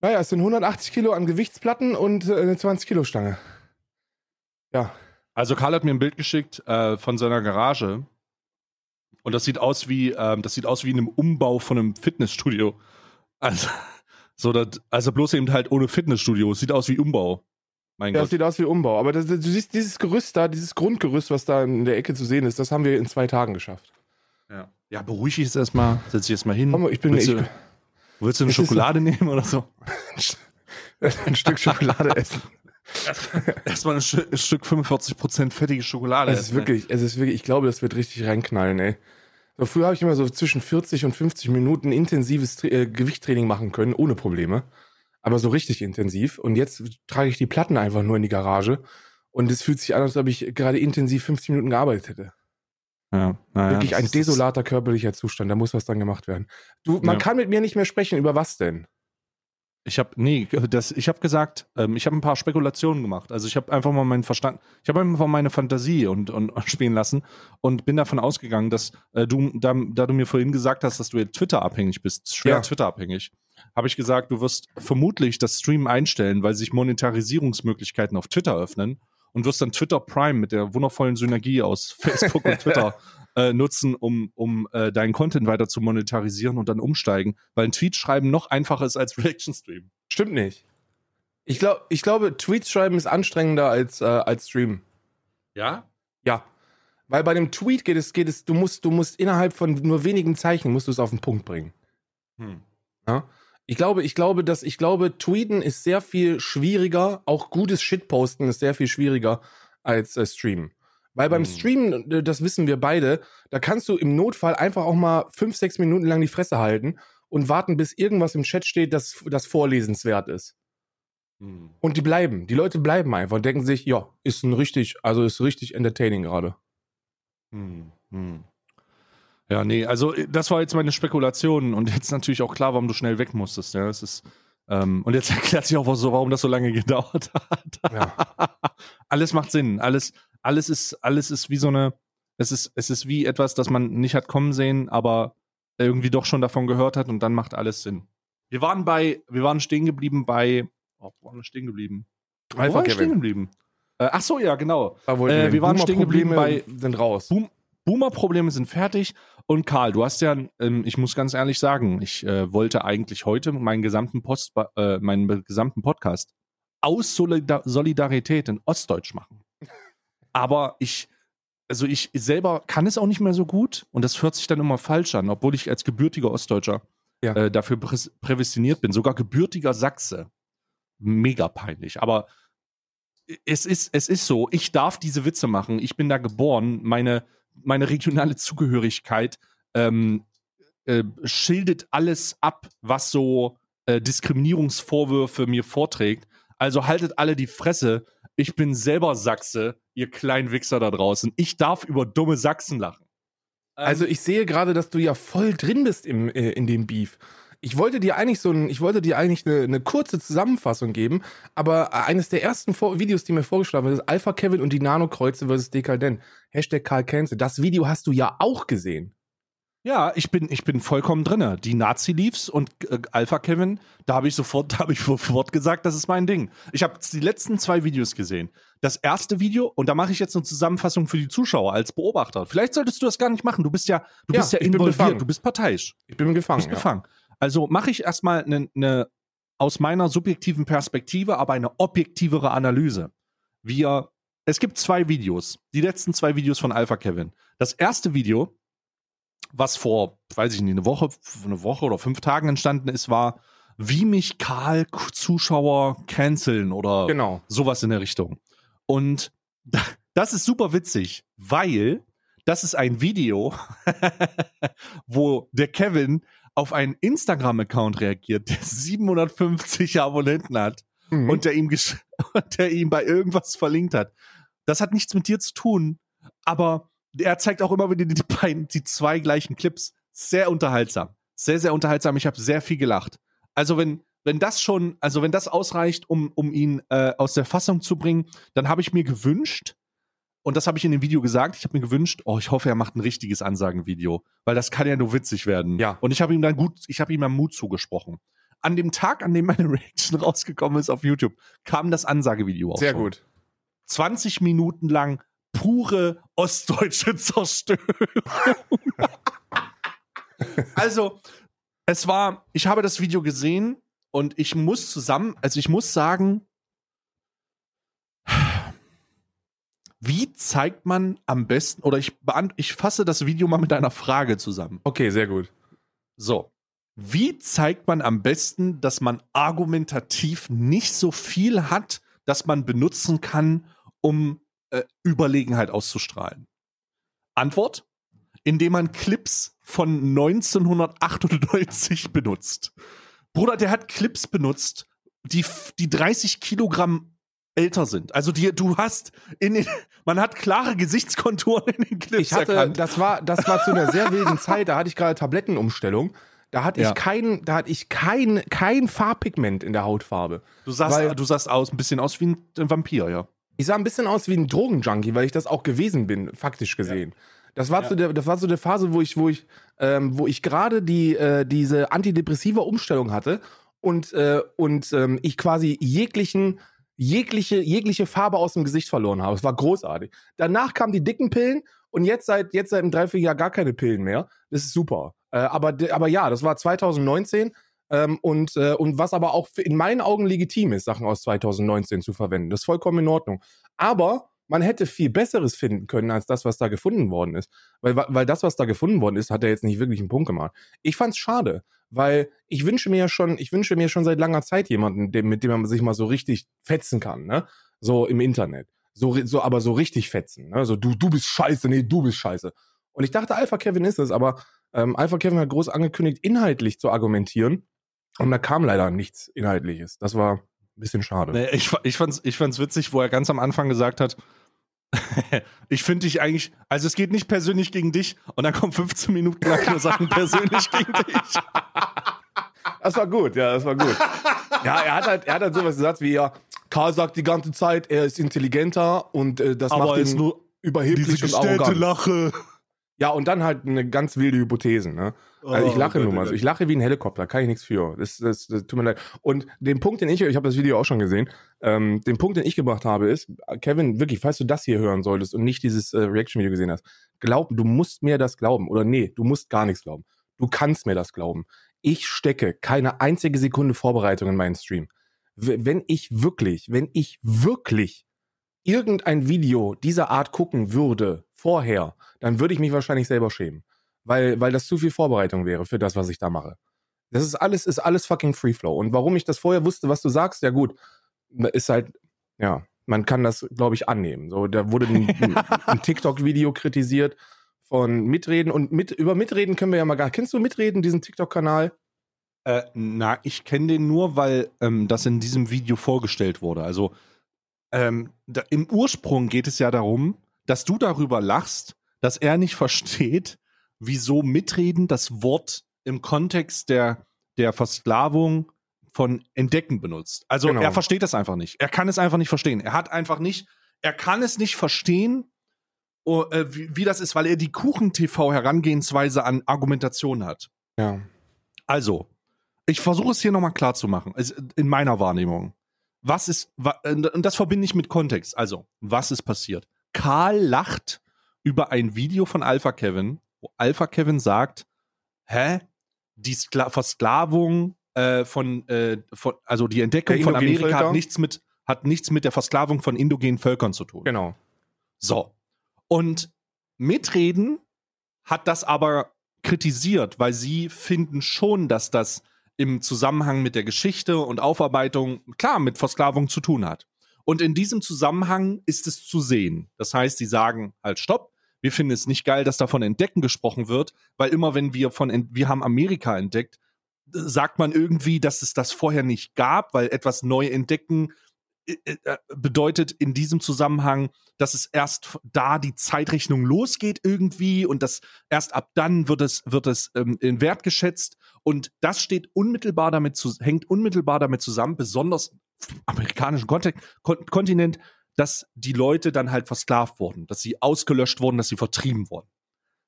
Naja, es sind 180 Kilo an Gewichtsplatten und äh, eine 20 Kilo Stange. Ja. Also Karl hat mir ein Bild geschickt äh, von seiner Garage. Und das sieht aus wie, ähm, das sieht aus wie in einem Umbau von einem Fitnessstudio. Also, [laughs] so das, also bloß eben halt ohne Fitnessstudio. Es sieht aus wie Umbau. Mein Ja, das Gott. sieht aus wie Umbau. Aber das, du siehst dieses Gerüst da, dieses Grundgerüst, was da in der Ecke zu sehen ist, das haben wir in zwei Tagen geschafft. Ja, ja beruhig dich jetzt erstmal. Setz dich erstmal hin. Komm, ich bin willst, ich, du, willst du eine [laughs] ist so- Schokolade nehmen oder so? [laughs] ein Stück Schokolade essen. [laughs] Erstmal ein, Stück- ein Stück 45% fettige Schokolade. Es ist essen. wirklich, es ist wirklich, ich glaube, das wird richtig reinknallen, ey. So, früher habe ich immer so zwischen 40 und 50 Minuten intensives Tra äh, Gewichttraining machen können, ohne Probleme. Aber so richtig intensiv. Und jetzt trage ich die Platten einfach nur in die Garage. Und es fühlt sich an, als ob ich gerade intensiv 50 Minuten gearbeitet hätte. Ja, naja, Wirklich ein desolater körperlicher Zustand. Da muss was dran gemacht werden. Du, man Ja. kann mit mir nicht mehr sprechen. Über was denn? Ich habe nee, das, ich habe gesagt, ähm, ich habe ein paar Spekulationen gemacht. Also ich habe einfach mal meinen Verstand, ich habe einfach meine Fantasie und, und [laughs] spielen lassen und bin davon ausgegangen, dass äh, du, da, da du mir vorhin gesagt hast, dass du jetzt Twitter abhängig bist, schwer Ja. Twitter abhängig, habe ich gesagt, du wirst vermutlich das Stream einstellen, weil sich Monetarisierungsmöglichkeiten auf Twitter öffnen und wirst dann Twitter Prime mit der wundervollen Synergie aus Facebook und [laughs] Twitter äh, nutzen, um, um äh, deinen Content weiter zu monetarisieren und dann umsteigen, weil ein Tweet schreiben noch einfacher ist als [laughs] Reaction Stream. Stimmt nicht. Ich, glaub, ich glaube, Tweets schreiben ist anstrengender als, äh, als Streamen. Ja? Ja. Weil bei dem Tweet geht es, geht es, du musst, du musst innerhalb von nur wenigen Zeichen musst du es auf den Punkt bringen. Hm. Ja? Ich glaube, ich glaube, dass, ich glaube, Tweeten ist sehr viel schwieriger, auch gutes Shitposten ist sehr viel schwieriger als äh, Streamen. Weil beim Hm. Streamen, äh, das wissen wir beide, da kannst du im Notfall einfach auch mal fünf, sechs Minuten lang die Fresse halten und warten, bis irgendwas im Chat steht, das, das vorlesenswert ist. Hm. Und die bleiben. Die Leute bleiben einfach und denken sich, ja, ist ein richtig, also ist richtig entertaining gerade. Hm. Hm. Ja, nee, also äh, das war jetzt meine Spekulation und jetzt natürlich auch klar, warum du schnell weg musstest. Ja, es ist, ähm, und jetzt [laughs] erklärt sich auch, so, warum das so lange gedauert hat. Ja. [laughs] alles macht Sinn. Alles, alles ist, alles ist wie so eine, es ist, es ist wie etwas, das man nicht hat kommen sehen, aber irgendwie doch schon davon gehört hat und dann macht alles Sinn. Wir waren bei, wir waren stehen geblieben bei, oh, wo waren wir stehen geblieben? Wo Alpha waren Kevin. stehen geblieben? Äh, ach so, ja, genau. Äh, wir waren stehen geblieben Boomer-Probleme sind raus. Boom, Boomer-Probleme sind fertig. Und Karl, du hast ja, ähm, ich muss ganz ehrlich sagen, ich äh, wollte eigentlich heute meinen gesamten Post, äh, meinen gesamten Podcast aus Solida Solidarität in Ostdeutsch machen. Aber ich, also ich selber kann es auch nicht mehr so gut und das hört sich dann immer falsch an, obwohl ich als gebürtiger Ostdeutscher Ja. äh, dafür prä prädestiniert bin, sogar gebürtiger Sachse. Mega peinlich. Aber es ist, es ist so, ich darf diese Witze machen. Ich bin da geboren. Meine, meine regionale Zugehörigkeit ähm, äh, schildet alles ab, was so äh, Diskriminierungsvorwürfe mir vorträgt. Also haltet alle die Fresse. Ich bin selber Sachse, ihr kleinen Wichser da draußen. Ich darf über dumme Sachsen lachen. Ähm, Also ich sehe gerade, dass du ja voll drin bist im, äh, in dem Beef. Ich wollte dir eigentlich so ein, ich wollte dir eigentlich eine, eine kurze Zusammenfassung geben, aber eines der ersten Vor Videos, die mir vorgeschlagen wird, ist Alpha Kevin und die Nano-Kreuze versus Dekadent. Hashtag Karl Kenze. Das Video hast du ja auch gesehen. Ja, ich bin, ich bin vollkommen drinne. Die Nazi-Leafs und äh, Alpha Kevin, da habe ich sofort, [laughs] da habe ich sofort gesagt, das ist mein Ding. Ich habe die letzten zwei Videos gesehen. Das erste Video, und da mache ich jetzt eine Zusammenfassung für die Zuschauer als Beobachter. Vielleicht solltest du das gar nicht machen. Du bist ja, du Ja, bist ja involviert, du bist parteiisch. Ich bin Du gefangen. bist befangen. Also mache ich erstmal eine ne, aus meiner subjektiven Perspektive, aber eine objektivere Analyse. Wir, es gibt zwei Videos, die letzten zwei Videos von Alpha Kevin. Das erste Video, was vor, weiß ich nicht, eine Woche, eine Woche oder fünf Tagen entstanden ist, war, wie mich Karl Zuschauer canceln oder. Genau. sowas in der Richtung. Und da- das ist super witzig, weil das ist ein Video, [laughs] wo der Kevin auf einen Instagram-Account reagiert, der 750 Abonnenten hat Mhm. und der ihm, [laughs] und der ihm bei irgendwas verlinkt hat. Das hat nichts mit dir zu tun, aber er zeigt auch immer wieder die, beiden, die zwei gleichen Clips. Sehr unterhaltsam. Sehr, sehr unterhaltsam. Ich habe sehr viel gelacht. Also, wenn, wenn das schon, also wenn das ausreicht, um, um ihn äh, aus der Fassung zu bringen, dann habe ich mir gewünscht, und das habe ich in dem Video gesagt, ich habe mir gewünscht, oh, ich hoffe, er macht ein richtiges Ansagenvideo, weil das kann ja nur witzig werden. Ja. Und ich habe ihm dann gut, ich habe ihm dann Mut zugesprochen. An dem Tag, an dem meine [laughs] Reaction rausgekommen ist auf YouTube, kam das Ansagevideo auch Sehr schon. gut. 20 Minuten lang pure ostdeutsche Zerstörung. [laughs] also, es war, ich habe das Video gesehen und ich muss zusammen, also ich muss sagen, wie zeigt man am besten, oder ich, ich fasse das Video mal mit einer Frage zusammen. Okay, sehr gut. So. Wie zeigt man am besten, dass man argumentativ nicht so viel hat, dass man benutzen kann, um äh, Überlegenheit auszustrahlen? Antwort? Indem man Clips von 1998 benutzt. Bruder, der hat Clips benutzt, die, die 30 Kilogramm älter sind. Also die, du hast in den, man hat klare Gesichtskonturen in den Clips Ich hatte, erkannt. das war, das war zu einer sehr wilden Zeit, da hatte ich gerade Tablettenumstellung. Da hatte Ja. ich kein, da hatte ich kein, kein Farbpigment in der Hautfarbe. Du sahst, weil- du sahst aus, ein bisschen aus wie ein Vampir, ja. Ich sah ein bisschen aus wie ein Drogenjunkie, weil ich das auch gewesen bin, faktisch gesehen. Das war Ja. zu der, das war so der Phase, wo ich, wo ich, ähm, wo ich gerade die, äh, diese antidepressive Umstellung hatte und äh, und ähm, ich quasi jeglichen, jegliche, jegliche Farbe aus dem Gesicht verloren habe. Es war großartig. Danach kamen die dicken Pillen und jetzt seit jetzt seit einem Dreivierteljahr gar keine Pillen mehr. Das ist super. Äh, aber aber ja, das war 2019. Ähm, und, äh, und was aber auch in meinen Augen legitim ist, Sachen aus 2019 zu verwenden. Das ist vollkommen in Ordnung. Aber man hätte viel Besseres finden können als das, was da gefunden worden ist. Weil, weil das, was da gefunden worden ist, hat er jetzt nicht wirklich einen Punkt gemacht. Ich fand's schade, weil ich wünsche mir ja schon, ich wünsche mir schon seit langer Zeit jemanden, dem, mit dem man sich mal so richtig fetzen kann, ne? So im Internet. So, so aber so richtig fetzen, ne? So du, du bist scheiße, nee, du bist scheiße. Und ich dachte, Alpha Kevin ist es, aber ähm, Alpha Kevin hat groß angekündigt, inhaltlich zu argumentieren. Und da kam leider nichts Inhaltliches. Das war ein bisschen schade. Nee, ich, ich, fand's, ich fand's witzig, wo er ganz am Anfang gesagt hat, [laughs] ich finde dich eigentlich, also es geht nicht persönlich gegen dich und dann kommen 15 Minuten lang nur Sachen persönlich gegen [laughs] dich. Das war gut, ja, das war gut. ja, er hat halt, er hat halt sowas gesagt wie, ja, Karl sagt die ganze Zeit, er ist intelligenter und äh, das Aber macht ihn nur überheblich diese und gestellte arrogant. Lache. Ja, und dann halt eine ganz wilde Hypothesen, ne? Also ich Oh lache Gott, nun mal. Gott. Ich lache wie ein Helikopter, kann ich nichts für. Das, das, das tut mir leid. Und den Punkt, den ich, ich habe das Video auch schon gesehen, ähm, den Punkt, den ich gebracht habe, ist, Kevin, wirklich, falls du das hier hören solltest und nicht dieses äh, Reaction-Video gesehen hast, glaub, du musst mir das glauben. Oder nee, du musst gar nichts glauben. Du kannst mir das glauben. Ich stecke keine einzige Sekunde Vorbereitung in meinen Stream. Wenn ich wirklich, wenn ich wirklich irgendein Video dieser Art gucken würde vorher, dann würde ich mich wahrscheinlich selber schämen. Weil, weil das zu viel Vorbereitung wäre für das, was ich da mache. Das ist alles, ist alles fucking Free Flow. Und warum ich das vorher wusste, was du sagst, ja gut, ist halt, ja, man kann das, glaube ich, annehmen. So, da wurde ein, ein, [laughs] ein TikTok-Video kritisiert von Mitreden und mit, über Mitreden können wir ja mal gar. Kennst du Mitreden, diesen TikTok-Kanal? Äh, na, ich kenne den nur, weil ähm, das in diesem Video vorgestellt wurde. Also ähm, da, im Ursprung geht es ja darum, dass du darüber lachst, dass er nicht versteht, wieso Mitreden das Wort im Kontext der, der Versklavung von Entdecken benutzt. Also Genau. er versteht das einfach nicht. Er kann es einfach nicht verstehen. Er hat einfach nicht, er kann es nicht verstehen, oh, äh, wie, wie das ist, weil er die Kuchen-TV-Herangehensweise an Argumentation hat. Ja. Also, ich versuche es hier nochmal klar zu machen, in meiner Wahrnehmung. Was ist, und das verbinde ich mit Kontext. Also, was ist passiert? Karl lacht über ein Video von Alpha Kevin, wo Alpha Kevin sagt, hä? Die Skla Versklavung äh, von, äh, von, also die Entdeckung von Amerika Völker? hat nichts mit, hat nichts mit der Versklavung von indogenen Völkern zu tun. Genau. So. Und Mitreden hat das aber kritisiert, weil sie finden schon, dass das im Zusammenhang mit der Geschichte und Aufarbeitung klar mit Versklavung zu tun hat. Und in diesem Zusammenhang ist es zu sehen. Das heißt, sie sagen halt Stopp. Wir finden es nicht geil, dass da von Entdecken gesprochen wird, weil immer wenn wir von, wir haben Amerika entdeckt, sagt man irgendwie, dass es das vorher nicht gab, weil etwas neu entdecken bedeutet in diesem Zusammenhang, dass es erst da die Zeitrechnung losgeht irgendwie und das erst ab dann wird es wird es ähm, in Wert geschätzt und das steht unmittelbar damit zu, hängt unmittelbar damit zusammen, besonders im amerikanischen Kontext, Kon Kontinent, dass die Leute dann halt versklavt wurden, dass sie ausgelöscht wurden, dass sie vertrieben wurden.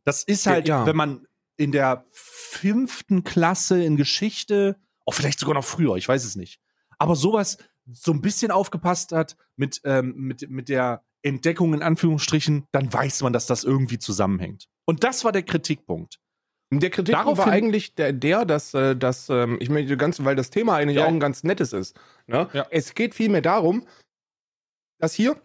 Das ist halt, Ja. wenn man in der fünften Klasse in Geschichte, auch vielleicht sogar noch früher, ich weiß es nicht, aber sowas so ein bisschen aufgepasst hat mit, ähm, mit, mit der Entdeckung in Anführungsstrichen, dann weiß man, dass das irgendwie zusammenhängt. Und das war der Kritikpunkt. Der Kritikpunkt war Daraufhin- eigentlich der, der dass, äh, dass ähm, ich möchte ganz, weil das Thema eigentlich Ja. auch ein ganz nettes ist. Ne? Ja. Es geht vielmehr darum, dass hier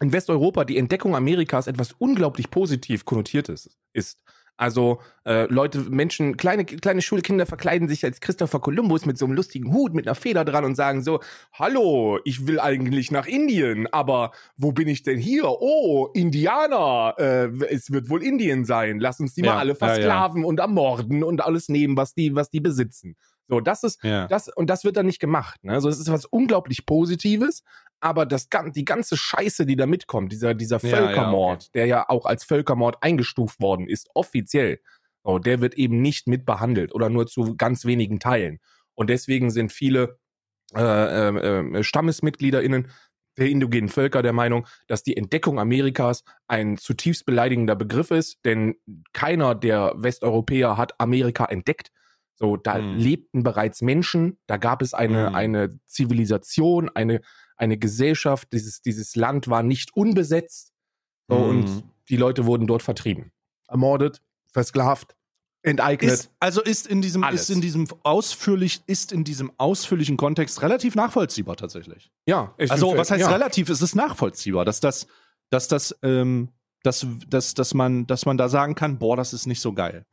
in Westeuropa die Entdeckung Amerikas etwas unglaublich positiv konnotiertes ist. Also äh, Leute, Menschen, kleine, kleine Schulkinder verkleiden sich als Christopher Columbus mit so einem lustigen Hut, mit einer Feder dran und sagen so, hallo, ich will eigentlich nach Indien, aber wo bin ich denn hier? Oh, Indianer, äh, es wird wohl Indien sein. Lass uns die Ja, mal alle ja, ja. versklaven und ermorden und alles nehmen, was die, was die besitzen. So, das ist, Ja. das, und das wird dann nicht gemacht. Ne? Also es ist was unglaublich Positives, aber das, die ganze Scheiße, die da mitkommt, dieser, dieser Ja, ja, Völkermord, der ja auch als Völkermord eingestuft worden ist, offiziell, so, der wird eben nicht mit behandelt oder nur zu ganz wenigen Teilen. Und deswegen sind viele äh, äh, StammesmitgliederInnen der indogenen Völker der Meinung, dass die Entdeckung Amerikas ein zutiefst beleidigender Begriff ist, denn keiner der Westeuropäer hat Amerika entdeckt. So, da Hm. lebten bereits Menschen, da gab es eine, Hm. eine Zivilisation, eine, eine Gesellschaft, dieses, dieses Land war nicht unbesetzt. So, Hm. und die Leute wurden dort vertrieben. Ermordet, versklavt, enteignet. Ist, also ist in diesem, Alles. ist in diesem ausführlich, ist in diesem ausführlichen Kontext relativ nachvollziehbar tatsächlich. ja, ich Also, was heißt ja. relativ? Es ist nachvollziehbar, dass das, dass das, ähm, dass, dass, dass man, dass man da sagen kann, boah, das ist nicht so geil.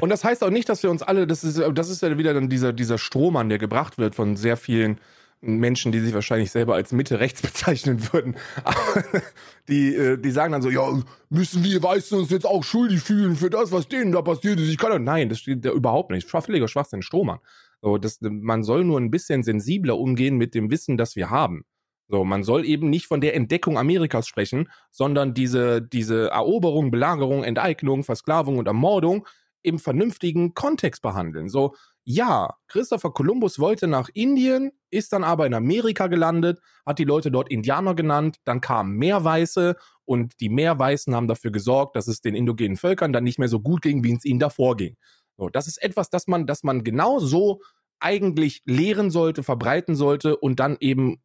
Und das heißt auch nicht, dass wir uns alle, das ist, das ist ja wieder dann dieser, dieser Strohmann, der gebracht wird von sehr vielen Menschen, die sich wahrscheinlich selber als Mitte rechts [laughs] bezeichnen würden. Aber [laughs] die, äh, die sagen dann so, ja, müssen wir Weißen uns jetzt auch schuldig fühlen für das, was denen da passiert ist. Ich kann doch, nein, das steht da überhaupt nicht. Völliger Schwachsinn, Strohmann. So, das, man soll nur ein bisschen sensibler umgehen mit dem Wissen, das wir haben. So, man soll eben nicht von der Entdeckung Amerikas sprechen, sondern diese, diese Eroberung, Belagerung, Enteignung, Versklavung und Ermordung im vernünftigen Kontext behandeln. So, ja, Christopher Columbus wollte nach Indien, ist dann aber in Amerika gelandet, hat die Leute dort Indianer genannt, dann kamen mehr Weiße und die mehr Weißen haben dafür gesorgt, dass es den indogenen Völkern dann nicht mehr so gut ging, wie es ihnen davor ging. So, das ist etwas, das man, das man genau so eigentlich lehren sollte, verbreiten sollte und dann eben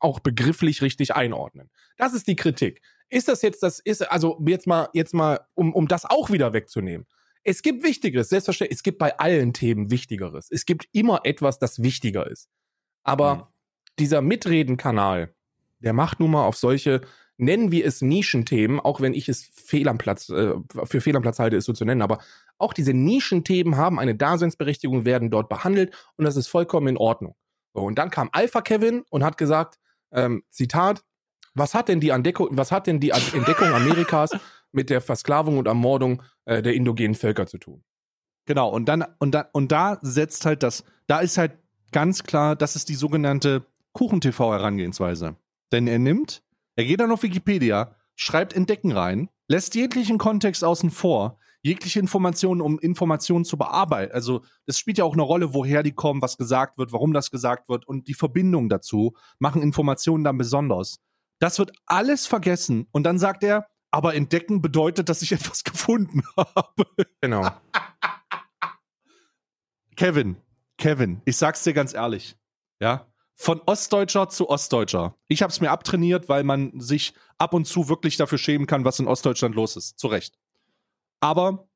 auch begrifflich richtig einordnen. Das ist die Kritik. Ist das jetzt das, ist, also jetzt mal, jetzt mal, um, um das auch wieder wegzunehmen. Es gibt Wichtigeres, selbstverständlich. Es gibt bei allen Themen Wichtigeres. Es gibt immer etwas, das wichtiger ist. Aber Mhm. dieser Mitreden-Kanal, der macht nun mal auf solche, nennen wir es Nischenthemen, auch wenn ich es fehl am Platz, äh, für fehl am Platz halte, es so zu nennen, aber auch diese Nischenthemen haben eine Daseinsberechtigung, werden dort behandelt und das ist vollkommen in Ordnung. So, und dann kam Alpha Kevin und hat gesagt, ähm, Zitat, was hat denn die Entdeckung, was hat denn die Entdeckung Amerikas [laughs] mit der Versklavung und Ermordung äh, der indogenen Völker zu tun? Genau, und dann, und da, und da setzt halt das, da ist halt ganz klar, das ist die sogenannte Kuchen-TV-Herangehensweise. Denn er nimmt, er geht dann auf Wikipedia, schreibt Entdecken rein, lässt jeglichen Kontext außen vor, jegliche Informationen, um Informationen zu bearbeiten. Also, es spielt ja auch eine Rolle, woher die kommen, was gesagt wird, warum das gesagt wird und die Verbindung dazu machen Informationen dann besonders. Das wird alles vergessen und dann sagt er, aber entdecken bedeutet, dass ich [laughs] etwas gefunden habe. Genau. [laughs] Kevin, Kevin, ich sag's dir ganz ehrlich, ja, von Ostdeutscher zu Ostdeutscher. Ich hab's mir abtrainiert, weil man sich ab und zu wirklich dafür schämen kann, was in Ostdeutschland los ist. Zu Recht. Aber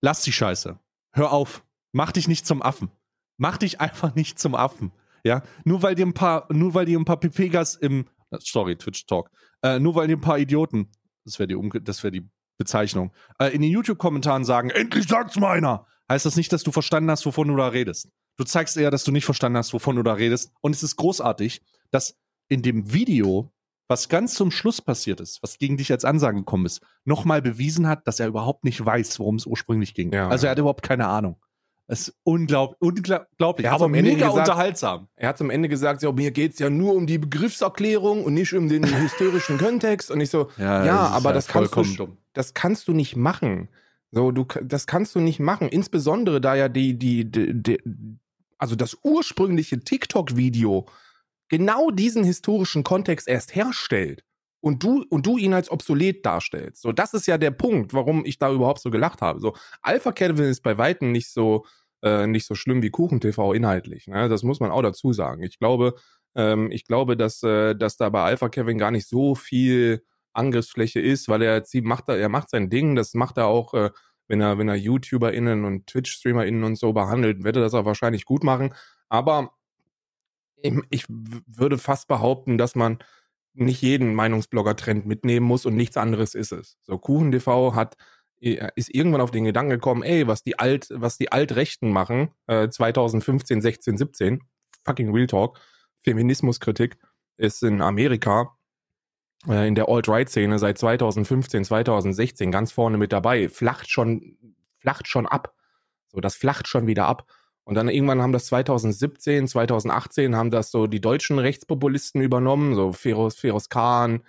lass die Scheiße. Hör auf. Mach dich nicht zum Affen. Mach dich [laughs] einfach nicht zum Affen. Ja, nur weil dir ein paar, nur weil dir ein paar Pipegas im, sorry, Twitch Talk, äh, nur weil dir ein paar Idioten, das wäre die, Umge das wäre die Bezeichnung, äh, in den YouTube-Kommentaren sagen, endlich sagt's meiner, heißt das nicht, dass du verstanden hast, wovon du da redest. Du zeigst eher, dass du nicht verstanden hast, wovon du da redest. Und es ist großartig, dass in dem Video, was ganz zum Schluss passiert ist, was gegen dich als Ansage gekommen ist, nochmal bewiesen hat, dass er überhaupt nicht weiß, worum es ursprünglich ging. Ja, also ja. er hat überhaupt keine Ahnung. Es ist unglaublich, unglaublich, Er hat aber am Ende mega gesagt- unterhaltsam. Er hat am Ende gesagt, ja, mir geht's ja nur um die Begriffserklärung und nicht um den historischen Kontext. Und ich so, ja, aber das kannst, du, dumm. das kannst du nicht machen. So, du, das kannst du nicht machen. Insbesondere da ja die, die, die, die also das ursprüngliche TikTok-Video genau diesen historischen Kontext erst herstellt. Und du, und du ihn als obsolet darstellst. So, das ist ja der Punkt, warum ich da überhaupt so gelacht habe. So, Alpha Kelvin ist bei Weitem nicht so, äh, nicht so schlimm wie KuchenTV inhaltlich. Ne? Das muss man auch dazu sagen. Ich glaube, ähm, ich glaube, dass, äh, dass da bei Alpha Kevin gar nicht so viel Angriffsfläche ist, weil er macht, er macht sein Ding, das macht er auch, äh, wenn er, wenn er YouTuberInnen und Twitch-StreamerInnen und so behandelt, wird er das auch wahrscheinlich gut machen. Aber ich, ich würde fast behaupten, dass man nicht jeden Meinungsblogger-Trend mitnehmen muss und nichts anderes ist es. So, KuchenTV hat äh, ist irgendwann auf den Gedanken gekommen, ey, was die Alt, was die Altrechten machen, äh, 2015, 16, 17, fucking Real Talk, Feminismuskritik ist in Amerika äh, in der Alt-Right-Szene seit 2015, 2016 ganz vorne mit dabei, flacht schon, flacht schon ab. So, das flacht schon wieder ab. Und dann irgendwann haben das 2017, 2018 haben das so die deutschen Rechtspopulisten übernommen, so Feroz, Feroz Khan,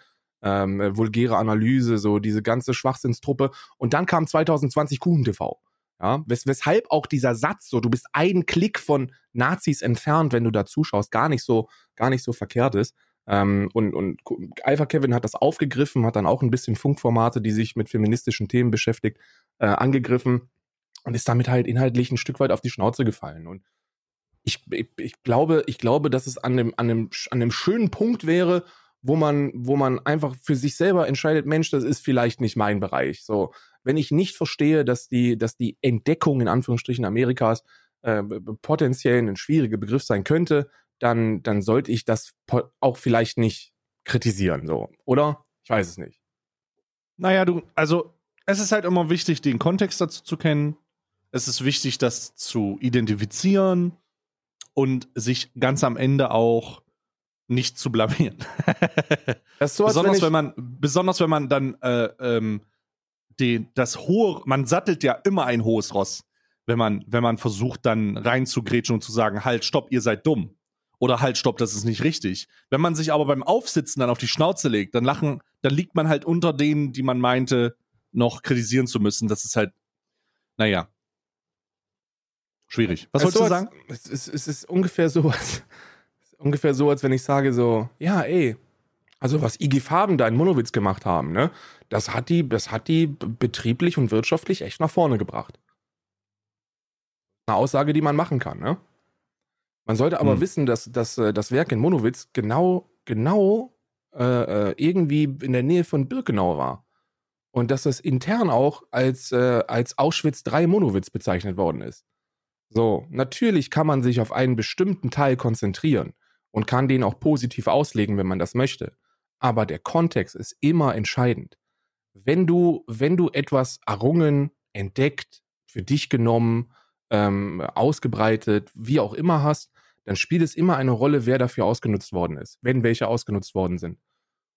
ähm, äh, vulgäre Analyse, so diese ganze Schwachsinnstruppe. Und dann kam 2020 Kuchen TV. Ja, wes weshalb auch dieser Satz, so du bist einen Klick von Nazis entfernt, wenn du da zuschaust, gar nicht so, gar nicht so verkehrt ist. Ähm, und, und Alpha Kevin hat das aufgegriffen, hat dann auch ein bisschen Funkformate, die sich mit feministischen Themen beschäftigt, äh, angegriffen und ist damit halt inhaltlich ein Stück weit auf die Schnauze gefallen. Und ich, ich, ich glaube, ich glaube, dass es an dem, an dem, an dem schönen Punkt wäre, wo man, wo man einfach für sich selber entscheidet, Mensch, das ist vielleicht nicht mein Bereich. So, wenn ich nicht verstehe, dass die, dass die Entdeckung in Anführungsstrichen Amerikas äh, potenziell ein schwieriger Begriff sein könnte, dann, dann sollte ich das auch vielleicht nicht kritisieren, so, oder? Ich weiß es nicht. Naja, du, also es ist halt immer wichtig, den Kontext dazu zu kennen. Es ist wichtig, das zu identifizieren und sich ganz am Ende auch nicht zu blamieren. [laughs] So, besonders ich, wenn man, besonders wenn man dann äh, ähm, den, das hohe, man sattelt ja immer ein hohes Ross, wenn man, wenn man versucht, dann reinzugrätschen und zu sagen, halt, stopp, ihr seid dumm. Oder halt, stopp, das ist nicht richtig. Wenn man sich aber beim Aufsitzen dann auf die Schnauze legt, dann lachen, dann liegt man halt unter denen, die man meinte, noch kritisieren zu müssen. Das ist halt, naja. Schwierig. Was wolltest du so, sagen? als- Es ist, es ist ungefähr so, als, ungefähr so, als wenn ich sage so, ja, ey, also was IG Farben da in Monowitz gemacht haben, ne, das hat die, das hat die betrieblich und wirtschaftlich echt nach vorne gebracht. Eine Aussage, die man machen kann, ne? Man sollte aber Hm. wissen, dass, dass äh, das Werk in Monowitz genau, genau äh, äh, irgendwie in der Nähe von Birkenau war. Und dass das intern auch als, äh, als Auschwitz 3 Monowitz bezeichnet worden ist. So, natürlich kann man sich auf einen bestimmten Teil konzentrieren und kann den auch positiv auslegen, wenn man das möchte. Aber der Kontext ist immer entscheidend. Wenn du, wenn du etwas errungen, entdeckt, für dich genommen, ähm, ausgebreitet, wie auch immer hast, dann spielt es immer eine Rolle, wer dafür ausgenutzt worden ist, wenn welche ausgenutzt worden sind.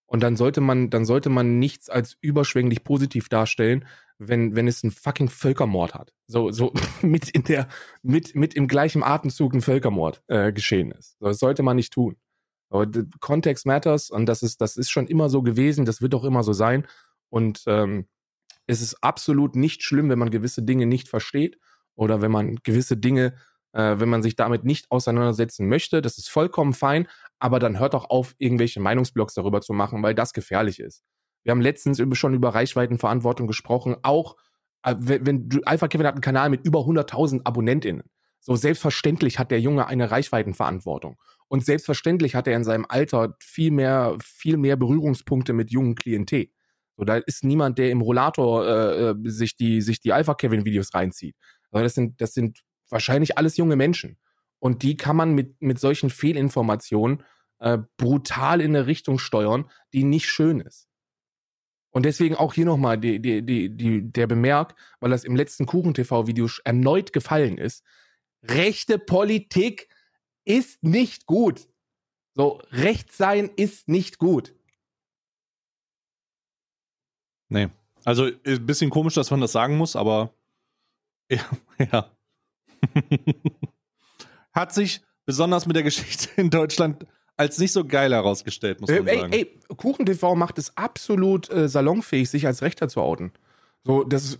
Und dann sollte man, dann sollte man nichts als überschwänglich positiv darstellen, wenn, wenn es einen fucking Völkermord hat. So, so [laughs] mit in der, mit, mit im gleichen Atemzug ein Völkermord äh, geschehen ist. Das sollte man nicht tun. Aber Context matters und das ist, das ist schon immer so gewesen, das wird auch immer so sein. Und ähm, es ist absolut nicht schlimm, wenn man gewisse Dinge nicht versteht oder wenn man gewisse Dinge, äh, wenn man sich damit nicht auseinandersetzen möchte. Das ist vollkommen fein, aber dann hört doch auf, irgendwelche Meinungsblogs darüber zu machen, weil das gefährlich ist. Wir haben letztens schon über Reichweitenverantwortung gesprochen, auch äh, wenn, du, Alpha Kevin hat einen Kanal mit über 100.000 AbonnentInnen. So selbstverständlich hat der Junge eine Reichweitenverantwortung. Und selbstverständlich hat er in seinem Alter viel mehr, viel mehr Berührungspunkte mit jungen Klientel. So, da ist niemand, der im Rollator äh, äh, sich die, sich die Alpha Kevin Videos reinzieht. Das sind, das sind wahrscheinlich alles junge Menschen. Und die kann man mit, mit solchen Fehlinformationen äh, brutal in eine Richtung steuern, die nicht schön ist. Und deswegen auch hier nochmal die, die, die, die, der Bemerk, weil das im letzten Kuchen-TV-Video erneut gefallen ist. Rechte Politik ist nicht gut. So, rechts sein ist nicht gut. Nee. Also, ein bisschen komisch, dass man das sagen muss, aber [laughs] ja, ja. [laughs] Hat sich besonders mit der Geschichte in Deutschland als nicht so geil herausgestellt, muss Äh, man ey, sagen. ey, KuchenTV macht es absolut äh, salonfähig, sich als Rechter zu outen. So, das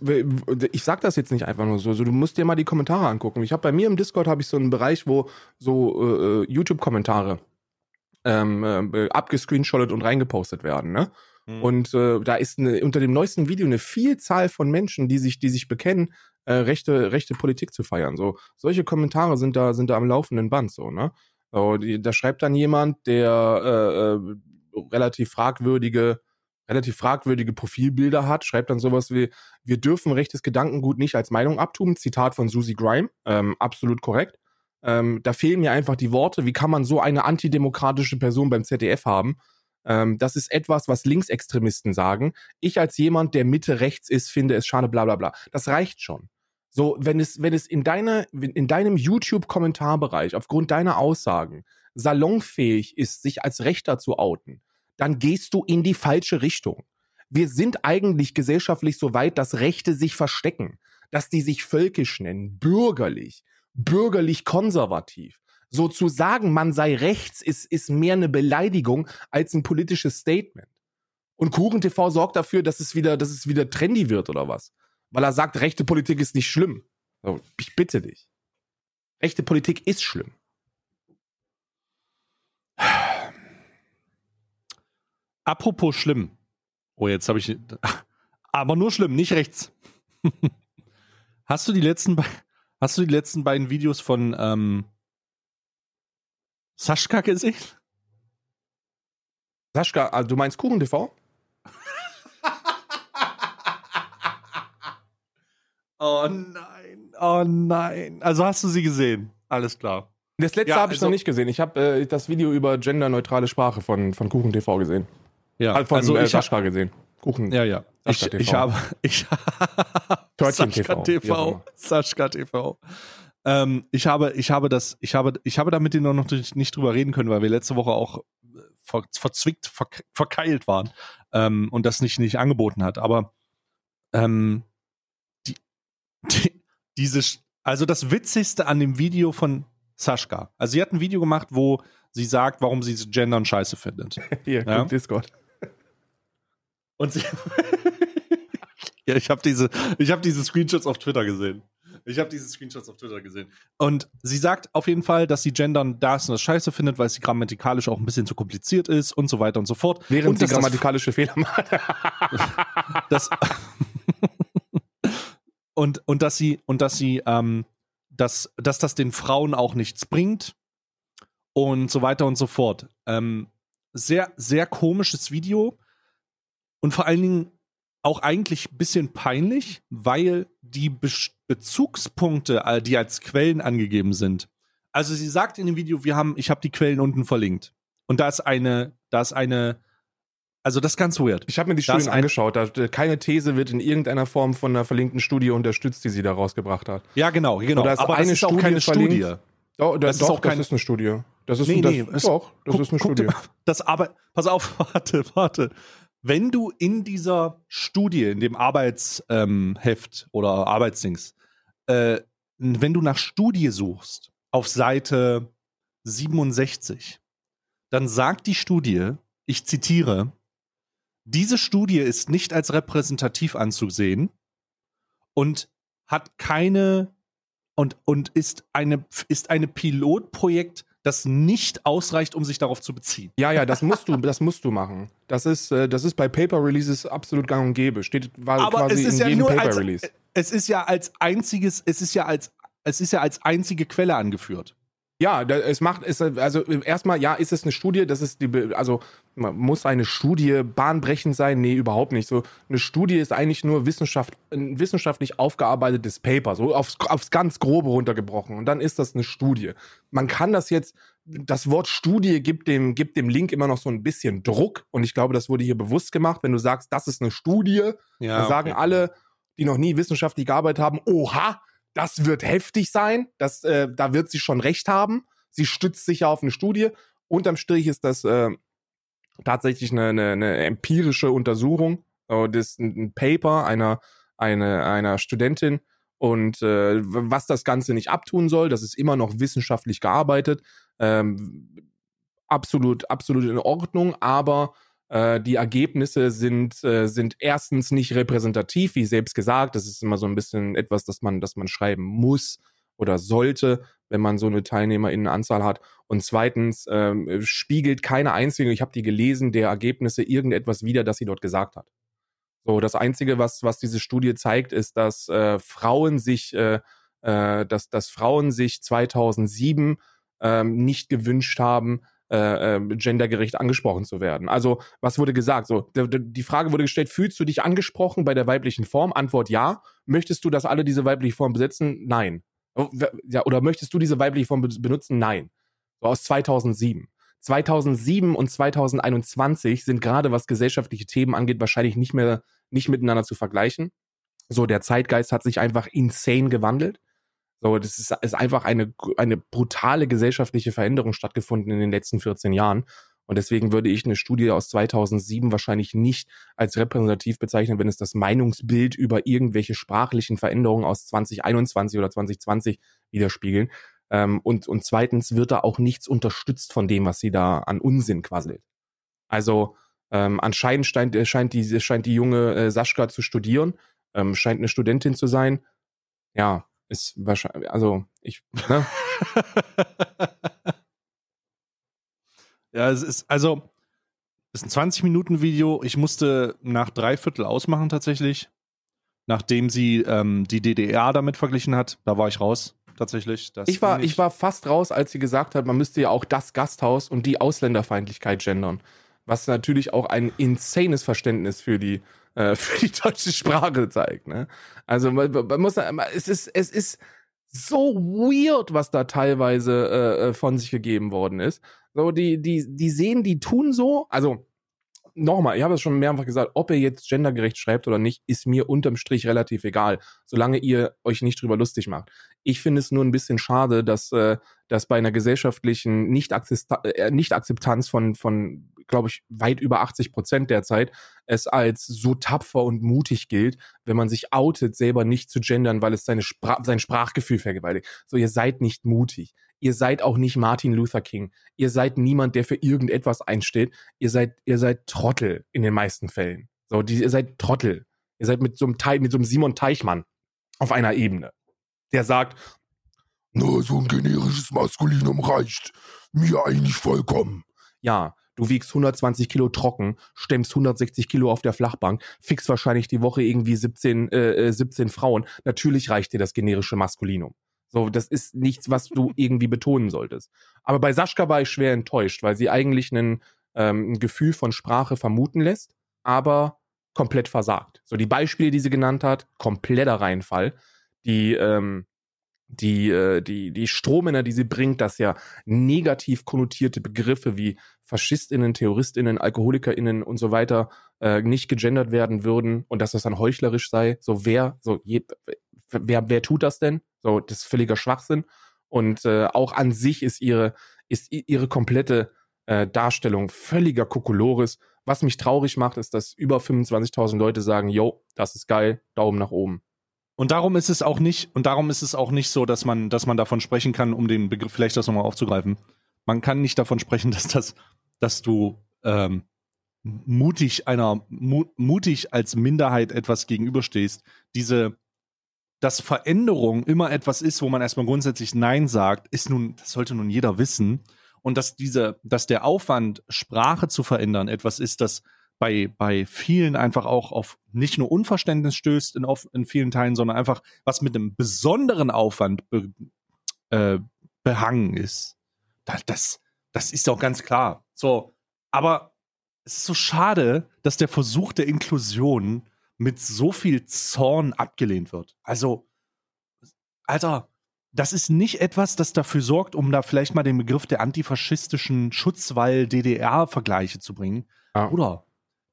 ich sag das jetzt nicht einfach nur so, so du musst dir mal die Kommentare angucken. Ich habe bei mir im Discord habe ich so einen Bereich, wo so äh, YouTube-Kommentare ähm, äh, abgescreenshottet und reingepostet werden, ne? Hm. Und äh, da ist eine, unter dem neuesten Video eine Vielzahl von Menschen, die sich, die sich bekennen, äh, rechte, rechte Politik zu feiern. So, solche Kommentare sind da, sind da am laufenden Band, so, ne? So, die, da schreibt dann jemand, der äh, äh, relativ fragwürdige, relativ fragwürdige Profilbilder hat, schreibt dann sowas wie, wir dürfen rechtes Gedankengut nicht als Meinung abtun, Zitat von Susie Grime, ähm, absolut korrekt. Ähm, da fehlen mir einfach die Worte, wie kann man so eine antidemokratische Person beim ZDF haben? Ähm, das ist etwas, was Linksextremisten sagen. Ich als jemand, der Mitte rechts ist, finde es schade, bla bla bla. Das reicht schon. So, wenn es, wenn es in, deine, in deinem YouTube-Kommentarbereich aufgrund deiner Aussagen salonfähig ist, sich als Rechter zu outen, dann gehst du in die falsche Richtung. Wir sind eigentlich gesellschaftlich so weit, dass Rechte sich verstecken, dass die sich völkisch nennen, bürgerlich, bürgerlich konservativ. So zu sagen, man sei rechts, ist, ist mehr eine Beleidigung als ein politisches Statement. Und KuchenTV sorgt dafür, dass es wieder, dass es wieder trendy wird oder was? Weil er sagt, rechte Politik ist nicht schlimm. So, ich bitte dich. Rechte Politik ist schlimm. Apropos schlimm. Oh, jetzt habe ich. Aber nur schlimm, nicht rechts. [laughs] hast du die letzten, hast du die letzten beiden Videos von ähm, Sascha gesehen? Sascha, also du meinst KuchenTV? Oh nein, oh nein. Also hast du sie gesehen? Alles klar. Das letzte Ja, habe ich also- noch nicht gesehen. Ich habe äh, das Video über genderneutrale Sprache von, von KuchenTV gesehen. Ja, Äh, von also äh, ich hab, Sascha gesehen. Kuchen. ja, ja. Ich, Sascha ich TV. habe, [laughs] ich Sascha TV, TV, immer. Sascha TV. Ähm, ich habe, ich habe das, ich habe, ich habe da mit denen noch nicht, nicht drüber reden können, weil wir letzte Woche auch äh, ver, verzwickt, ver, verkeilt waren ähm, und das nicht, nicht angeboten hat. Aber ähm, [laughs] die, diese, also das Witzigste an dem Video von Sascha. Also sie hat ein Video gemacht, wo sie sagt, warum sie Gendern scheiße findet. [laughs] Hier, Ja. Discord. Und sie [laughs] ja, ich habe diese, ich habe diese Screenshots auf Twitter gesehen. Ich habe diese Screenshots auf Twitter gesehen. Und sie sagt auf jeden Fall, dass sie Gendern das und das scheiße findet, weil es grammatikalisch auch ein bisschen zu kompliziert ist und so weiter und so fort. Während und sie grammatikalische Fehler macht. das und und dass sie und dass sie ähm, dass dass das den Frauen auch nichts bringt und so weiter und so fort. Ähm, sehr sehr komisches Video und vor allen Dingen auch eigentlich ein bisschen peinlich, weil die Be Bezugspunkte, äh, die als Quellen angegeben sind. Also sie sagt in dem Video, wir haben, ich habe die Quellen unten verlinkt und da ist eine, da ist eine, also das ist ganz weird. Ich habe mir die Da ist Studien angeschaut. Da, äh, keine These wird in irgendeiner Form von einer verlinkten Studie unterstützt, die sie da rausgebracht hat. Ja, genau, genau. da ist Aber eine das ist auch Studie keine verlinkt. Studie. Oh, da, Das ist doch, auch kein- das ist eine Studie. Das ist Nee, das, nee, es- doch, das Guck- ist eine dir Studie. Das aber, pass auf, [laughs] warte, warte. Wenn du in dieser Studie, in dem Arbeitsheft ähm, oder Arbeitsdings, äh, wenn du nach Studie suchst, auf Seite 67, dann sagt die Studie, ich zitiere, diese Studie ist nicht als repräsentativ anzusehen und hat keine und, und ist eine, ist eine Pilotprojekt, das nicht ausreicht, um sich darauf zu beziehen. Ja, ja, das musst du, das musst du machen. Das ist, äh, das ist bei Paper Releases absolut gang und gäbe. Steht war Aber quasi es ist in ja jedem nur Paper als, Release. es ist ja als einziges, es ist ja als, es ist ja als einzige Quelle angeführt. Ja, da, es macht, es, also erstmal, ja, ist es eine Studie, das ist die, also muss eine Studie bahnbrechend sein? Nee, überhaupt nicht. So eine Studie ist eigentlich nur Wissenschaft, ein wissenschaftlich aufgearbeitetes Paper, so aufs, aufs ganz Grobe runtergebrochen. Und dann ist das eine Studie. Man kann das jetzt, das Wort Studie gibt dem, gibt dem Link immer noch so ein bisschen Druck. Und ich glaube, das wurde hier bewusst gemacht, wenn du sagst, das ist eine Studie, Ja, dann sagen okay. alle, die noch nie wissenschaftlich gearbeitet haben, oha, das wird heftig sein, das, äh, da wird sie schon recht haben. Sie stützt sich ja auf eine Studie. Unterm Strich ist das äh, tatsächlich eine, eine, eine empirische Untersuchung. Äh, Das ist ein Paper einer, eine, einer Studentin und äh, was das Ganze nicht abtun soll, das ist immer noch wissenschaftlich gearbeitet. Ähm, absolut, absolut in Ordnung, aber äh, die Ergebnisse sind, äh, sind erstens nicht repräsentativ, wie selbst gesagt. Das ist immer so ein bisschen etwas, das man, das man schreiben muss oder sollte, wenn man so eine Teilnehmerinnenanzahl hat. Und zweitens ähm, spiegelt keine einzige, ich habe die gelesen, der Ergebnisse irgendetwas wider, das sie dort gesagt hat. So, das Einzige, was, was diese Studie zeigt, ist, dass äh, Frauen sich, äh, äh, dass, dass Frauen sich 2007 ähm, nicht gewünscht haben, äh, äh, gendergerecht angesprochen zu werden. Also, was wurde gesagt? So, die Frage wurde gestellt, fühlst du dich angesprochen bei der weiblichen Form? Antwort ja. Möchtest du, dass alle diese weibliche Form besetzen? Nein. Oh, ja, oder möchtest du diese weibliche Form benutzen? Nein. So aus 2007. 2007 und 2021 sind gerade was gesellschaftliche Themen angeht wahrscheinlich nicht mehr nicht miteinander zu vergleichen. So der Zeitgeist hat sich einfach insane gewandelt. So das ist, ist einfach eine eine brutale gesellschaftliche Veränderung stattgefunden in den letzten 14 Jahren und deswegen würde ich eine Studie aus 2007 wahrscheinlich nicht als repräsentativ bezeichnen, wenn es das Meinungsbild über irgendwelche sprachlichen Veränderungen aus 2021 oder 2020 widerspiegeln. Ähm, und, und zweitens wird da auch nichts unterstützt von dem, was sie da an Unsinn quasselt. Also ähm, anscheinend scheint, äh, scheint, die, scheint die junge äh, Sascha zu studieren, ähm, scheint eine Studentin zu sein. Ja, ist wahrscheinlich, also ich. Ne? ja, es ist, also, es ist ein 20-Minuten-Video. Ich musste nach drei Viertel ausmachen tatsächlich. Nachdem sie ähm, die DDR damit verglichen hat, da war ich raus tatsächlich. ich, war, ich war fast raus, als sie gesagt hat, man müsste ja auch das Gasthaus und die Ausländerfeindlichkeit gendern. Was natürlich auch ein insanes Verständnis für die, äh, [laughs] für die deutsche Sprache zeigt. Ne? Also man, man muss, es ist, es ist so weird, was da teilweise äh, äh, von sich gegeben worden ist. So, die, die, die sehen, die tun so, also nochmal, ich habe es schon mehrfach gesagt, ob ihr jetzt gendergerecht schreibt oder nicht, ist mir unterm Strich relativ egal, solange ihr euch nicht drüber lustig macht. Ich finde es nur ein bisschen schade, dass, äh, dass bei einer gesellschaftlichen äh, Nicht-Akzeptanz von, von glaube ich, weit über 80 Prozent derzeit es als so tapfer und mutig gilt, wenn man sich outet, selber nicht zu gendern, weil es seine Spra sein Sprachgefühl vergewaltigt. So, ihr seid nicht mutig. Ihr seid auch nicht Martin Luther King. Ihr seid niemand, der für irgendetwas einsteht. Ihr seid, ihr seid Trottel in den meisten Fällen. So, die, ihr seid Trottel. Ihr seid mit so einem Teil, mit so einem Simon Teichmann auf einer Ebene. Der sagt, nur so ein generisches Maskulinum reicht. Mir eigentlich vollkommen. Ja, du wiegst 120 Kilo trocken, stemmst 160 Kilo auf der Flachbank, fixst wahrscheinlich die Woche irgendwie 17, äh, 17 äh, Frauen. Natürlich reicht dir das generische Maskulinum. So, das ist nichts, was du [laughs] irgendwie betonen solltest. Aber bei Sascha war ich schwer enttäuscht, weil sie eigentlich einen, ähm, ein Gefühl von Sprache vermuten lässt, aber komplett versagt. So, die Beispiele, die sie genannt hat, kompletter Reinfall. Die, ähm, die, äh, die, die Strohmänner, die sie bringt, dass ja negativ konnotierte Begriffe wie FaschistInnen, TerroristInnen, AlkoholikerInnen und so weiter äh, nicht gegendert werden würden und dass das dann heuchlerisch sei. So, wer, so, je, wer, wer tut das denn? So, das ist völliger Schwachsinn. Und äh, auch an sich ist ihre, ist ihre komplette äh, Darstellung völliger Kokolores. Was mich traurig macht, ist, dass über 25.000 Leute sagen, yo, das ist geil, Daumen nach oben. Und darum ist es auch nicht, und darum ist es auch nicht so, dass man, dass man davon sprechen kann, um den Begriff vielleicht das nochmal aufzugreifen. Man kann nicht davon sprechen, [laughs] dass das, dass du ähm, mutig einer, mu mutig als Minderheit etwas gegenüberstehst. Diese, dass Veränderung immer etwas ist, wo man erstmal grundsätzlich Nein sagt, ist nun, das sollte nun jeder wissen. Und dass diese, dass der Aufwand, Sprache zu verändern, etwas ist, das bei, bei vielen einfach auch auf nicht nur Unverständnis stößt in, auf, in vielen Teilen, sondern einfach was mit einem besonderen Aufwand be, äh, behangen ist. Das, das, das ist doch ganz klar. So, aber es ist so schade, dass der Versuch der Inklusion mit so viel Zorn abgelehnt wird. Also, Alter, das ist nicht etwas, das dafür sorgt, um da vielleicht mal den Begriff der antifaschistischen Schutzwall-DDR-Vergleiche zu bringen. Ja. Oder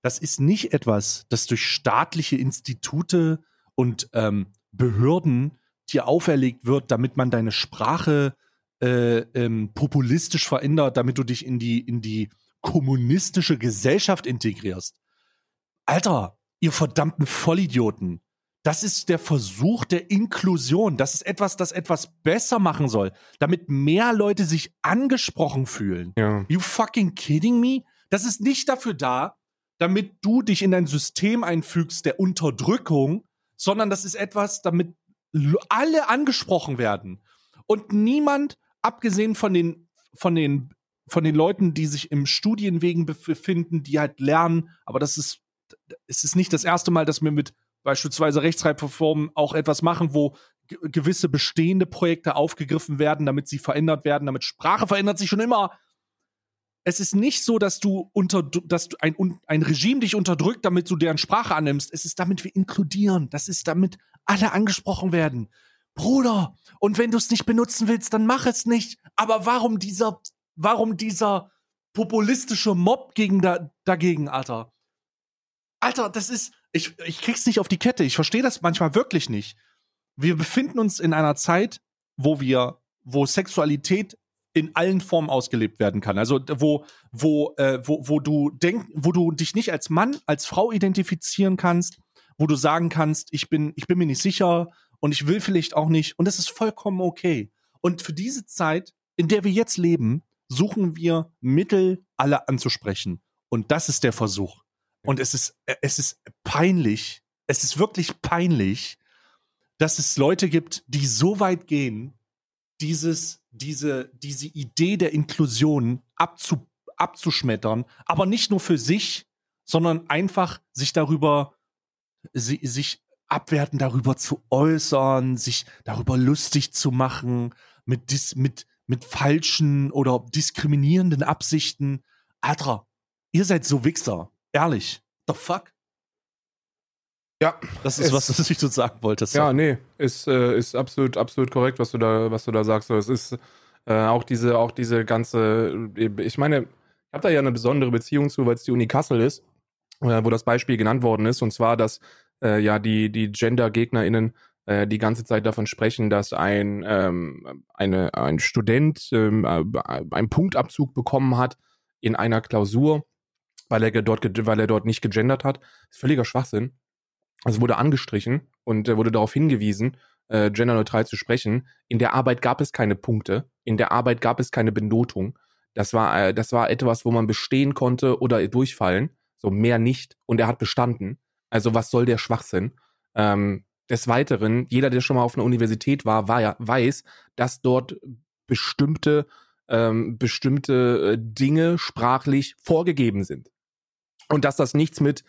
das ist nicht etwas, das durch staatliche Institute und ähm, Behörden dir auferlegt wird, damit man deine Sprache äh, ähm, populistisch verändert, damit du dich in die, in die kommunistische Gesellschaft integrierst. Alter, ihr verdammten Vollidioten. Das ist der Versuch der Inklusion. Das ist etwas, das etwas besser machen soll, damit mehr Leute sich angesprochen fühlen. Ja. You fucking kidding me? Das ist nicht dafür da, damit du dich in ein System einfügst der Unterdrückung, sondern das ist etwas, damit alle angesprochen werden. Und niemand, abgesehen von den, von den, von den Leuten, die sich im Studienwegen befinden, die halt lernen, aber das ist, es ist nicht das erste Mal, dass wir mit beispielsweise Rechtschreibreformen auch etwas machen, wo ge- gewisse bestehende Projekte aufgegriffen werden, damit sie verändert werden, damit Sprache verändert sich schon immer. Es ist nicht so, dass du unter, dass du ein, ein Regime dich unterdrückt, damit du deren Sprache annimmst. Es ist damit wir inkludieren. Das ist damit alle angesprochen werden. Bruder, und wenn du es nicht benutzen willst, dann mach es nicht. Aber warum dieser, warum dieser populistische Mob gegen da, dagegen, Alter? Alter, das ist, ich, ich krieg's nicht auf die Kette. Ich verstehe das manchmal wirklich nicht. Wir befinden uns in einer Zeit, wo wir, wo Sexualität in allen Formen ausgelebt werden kann. Also wo, wo, äh, wo, wo du denk, wo du dich nicht als Mann, als Frau identifizieren kannst, wo du sagen kannst, ich bin, ich bin mir nicht sicher und ich will vielleicht auch nicht. Und das ist vollkommen okay. Und für diese Zeit, in der wir jetzt leben, suchen wir Mittel, alle anzusprechen. Und das ist der Versuch. Und es ist, äh, es ist peinlich, es ist wirklich peinlich, dass es Leute gibt, die so weit gehen, dieses, diese, diese Idee der Inklusion abzu, abzuschmettern, aber nicht nur für sich, sondern einfach sich darüber, si, sich abwertend darüber zu äußern, sich darüber lustig zu machen, mit, dis, mit, mit falschen oder diskriminierenden Absichten. Alter, ihr seid so Wichser. Ehrlich. The fuck? Ja, Das ist Es- was, was ich so sagen wollte. Ja, nee, ist, äh, ist absolut, absolut korrekt, was du da, was du da sagst. So, Es ist äh, auch diese, auch diese ganze, ich meine, ich habe da ja eine besondere Beziehung zu, weil es die Uni Kassel ist, äh, wo das Beispiel genannt worden ist, und zwar, dass äh, ja die, die Gender-GegnerInnen äh, die ganze Zeit davon sprechen, dass ein, ähm, eine, ein Student ähm, äh, einen Punktabzug bekommen hat in einer Klausur, weil er dort, weil er dort nicht gegendert hat. Völliger Schwachsinn. Also wurde angestrichen und äh, wurde darauf hingewiesen, äh, genderneutral zu sprechen. In der Arbeit gab es keine Punkte, in der Arbeit gab es keine Benotung. Das war, äh, das war etwas, wo man bestehen konnte oder durchfallen, so mehr nicht. Und er hat bestanden. Also was soll der Schwachsinn? Ähm, des Weiteren, jeder, der schon mal auf einer Universität war, war ja, weiß, dass dort bestimmte, ähm, bestimmte äh, Dinge sprachlich vorgegeben sind. Und dass das nichts mit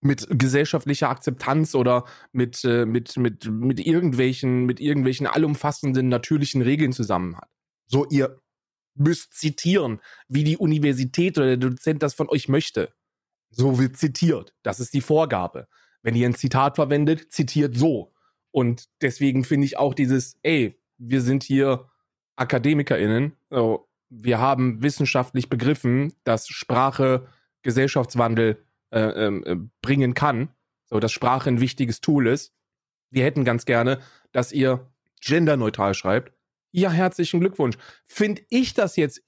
mit gesellschaftlicher Akzeptanz oder mit, äh, mit, mit, mit irgendwelchen, mit irgendwelchen allumfassenden natürlichen Regeln zusammen hat. So, ihr müsst zitieren, wie die Universität oder der Dozent das von euch möchte. So wird zitiert. Das ist die Vorgabe. Wenn ihr ein Zitat verwendet, zitiert so. Und deswegen finde ich auch dieses, ey, wir sind hier AkademikerInnen, so, wir haben wissenschaftlich begriffen, dass Sprache Gesellschaftswandel äh, ähm, äh, bringen kann, so dass Sprache ein wichtiges Tool ist. Wir hätten ganz gerne, dass ihr genderneutral schreibt. Ja, herzlichen Glückwunsch. Finde ich das jetzt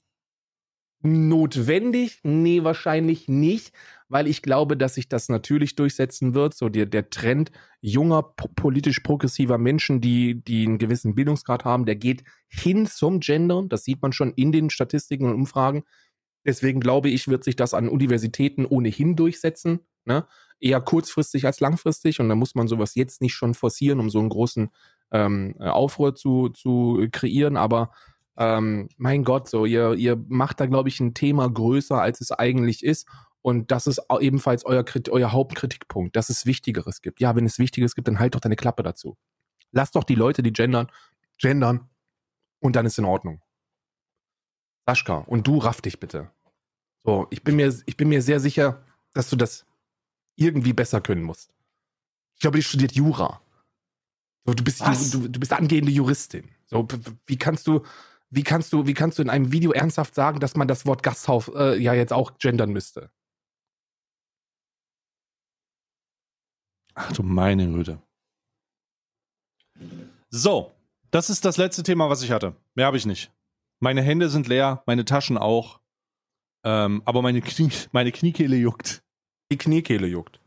notwendig? Nee, wahrscheinlich nicht, weil ich glaube, dass sich das natürlich durchsetzen wird. So der, der Trend junger, po- politisch progressiver Menschen, die, die einen gewissen Bildungsgrad haben, der geht hin zum Gendern. Das sieht man schon in den Statistiken und Umfragen. Deswegen glaube ich, wird sich das an Universitäten ohnehin durchsetzen. Ne? Eher kurzfristig als langfristig. Und da muss man sowas jetzt nicht schon forcieren, um so einen großen ähm, Aufruhr zu, zu kreieren. Aber ähm, mein Gott, so ihr, ihr macht da, glaube ich, ein Thema größer, als es eigentlich ist. Und das ist ebenfalls euer, euer Hauptkritikpunkt, dass es Wichtigeres gibt. Ja, wenn es Wichtigeres gibt, dann halt doch deine Klappe dazu. Lass doch die Leute, die gendern, gendern. Und dann ist in Ordnung. Sascha, und du raff dich bitte. So, ich bin mir, ich bin mir sehr sicher, dass du das irgendwie besser können musst. Ich glaube, die studiert Jura. So, du bist, du, du bist angehende Juristin. So, wie kannst du, wie kannst du, wie kannst du in einem Video ernsthaft sagen, dass man das Wort Gasthaus äh, ja jetzt auch gendern müsste? Ach du meine Güte. So, das ist das letzte Thema, was ich hatte. Mehr habe ich nicht. Meine Hände sind leer, meine Taschen auch. Ähm, aber meine, Knie, meine Kniekehle juckt. Die Kniekehle juckt.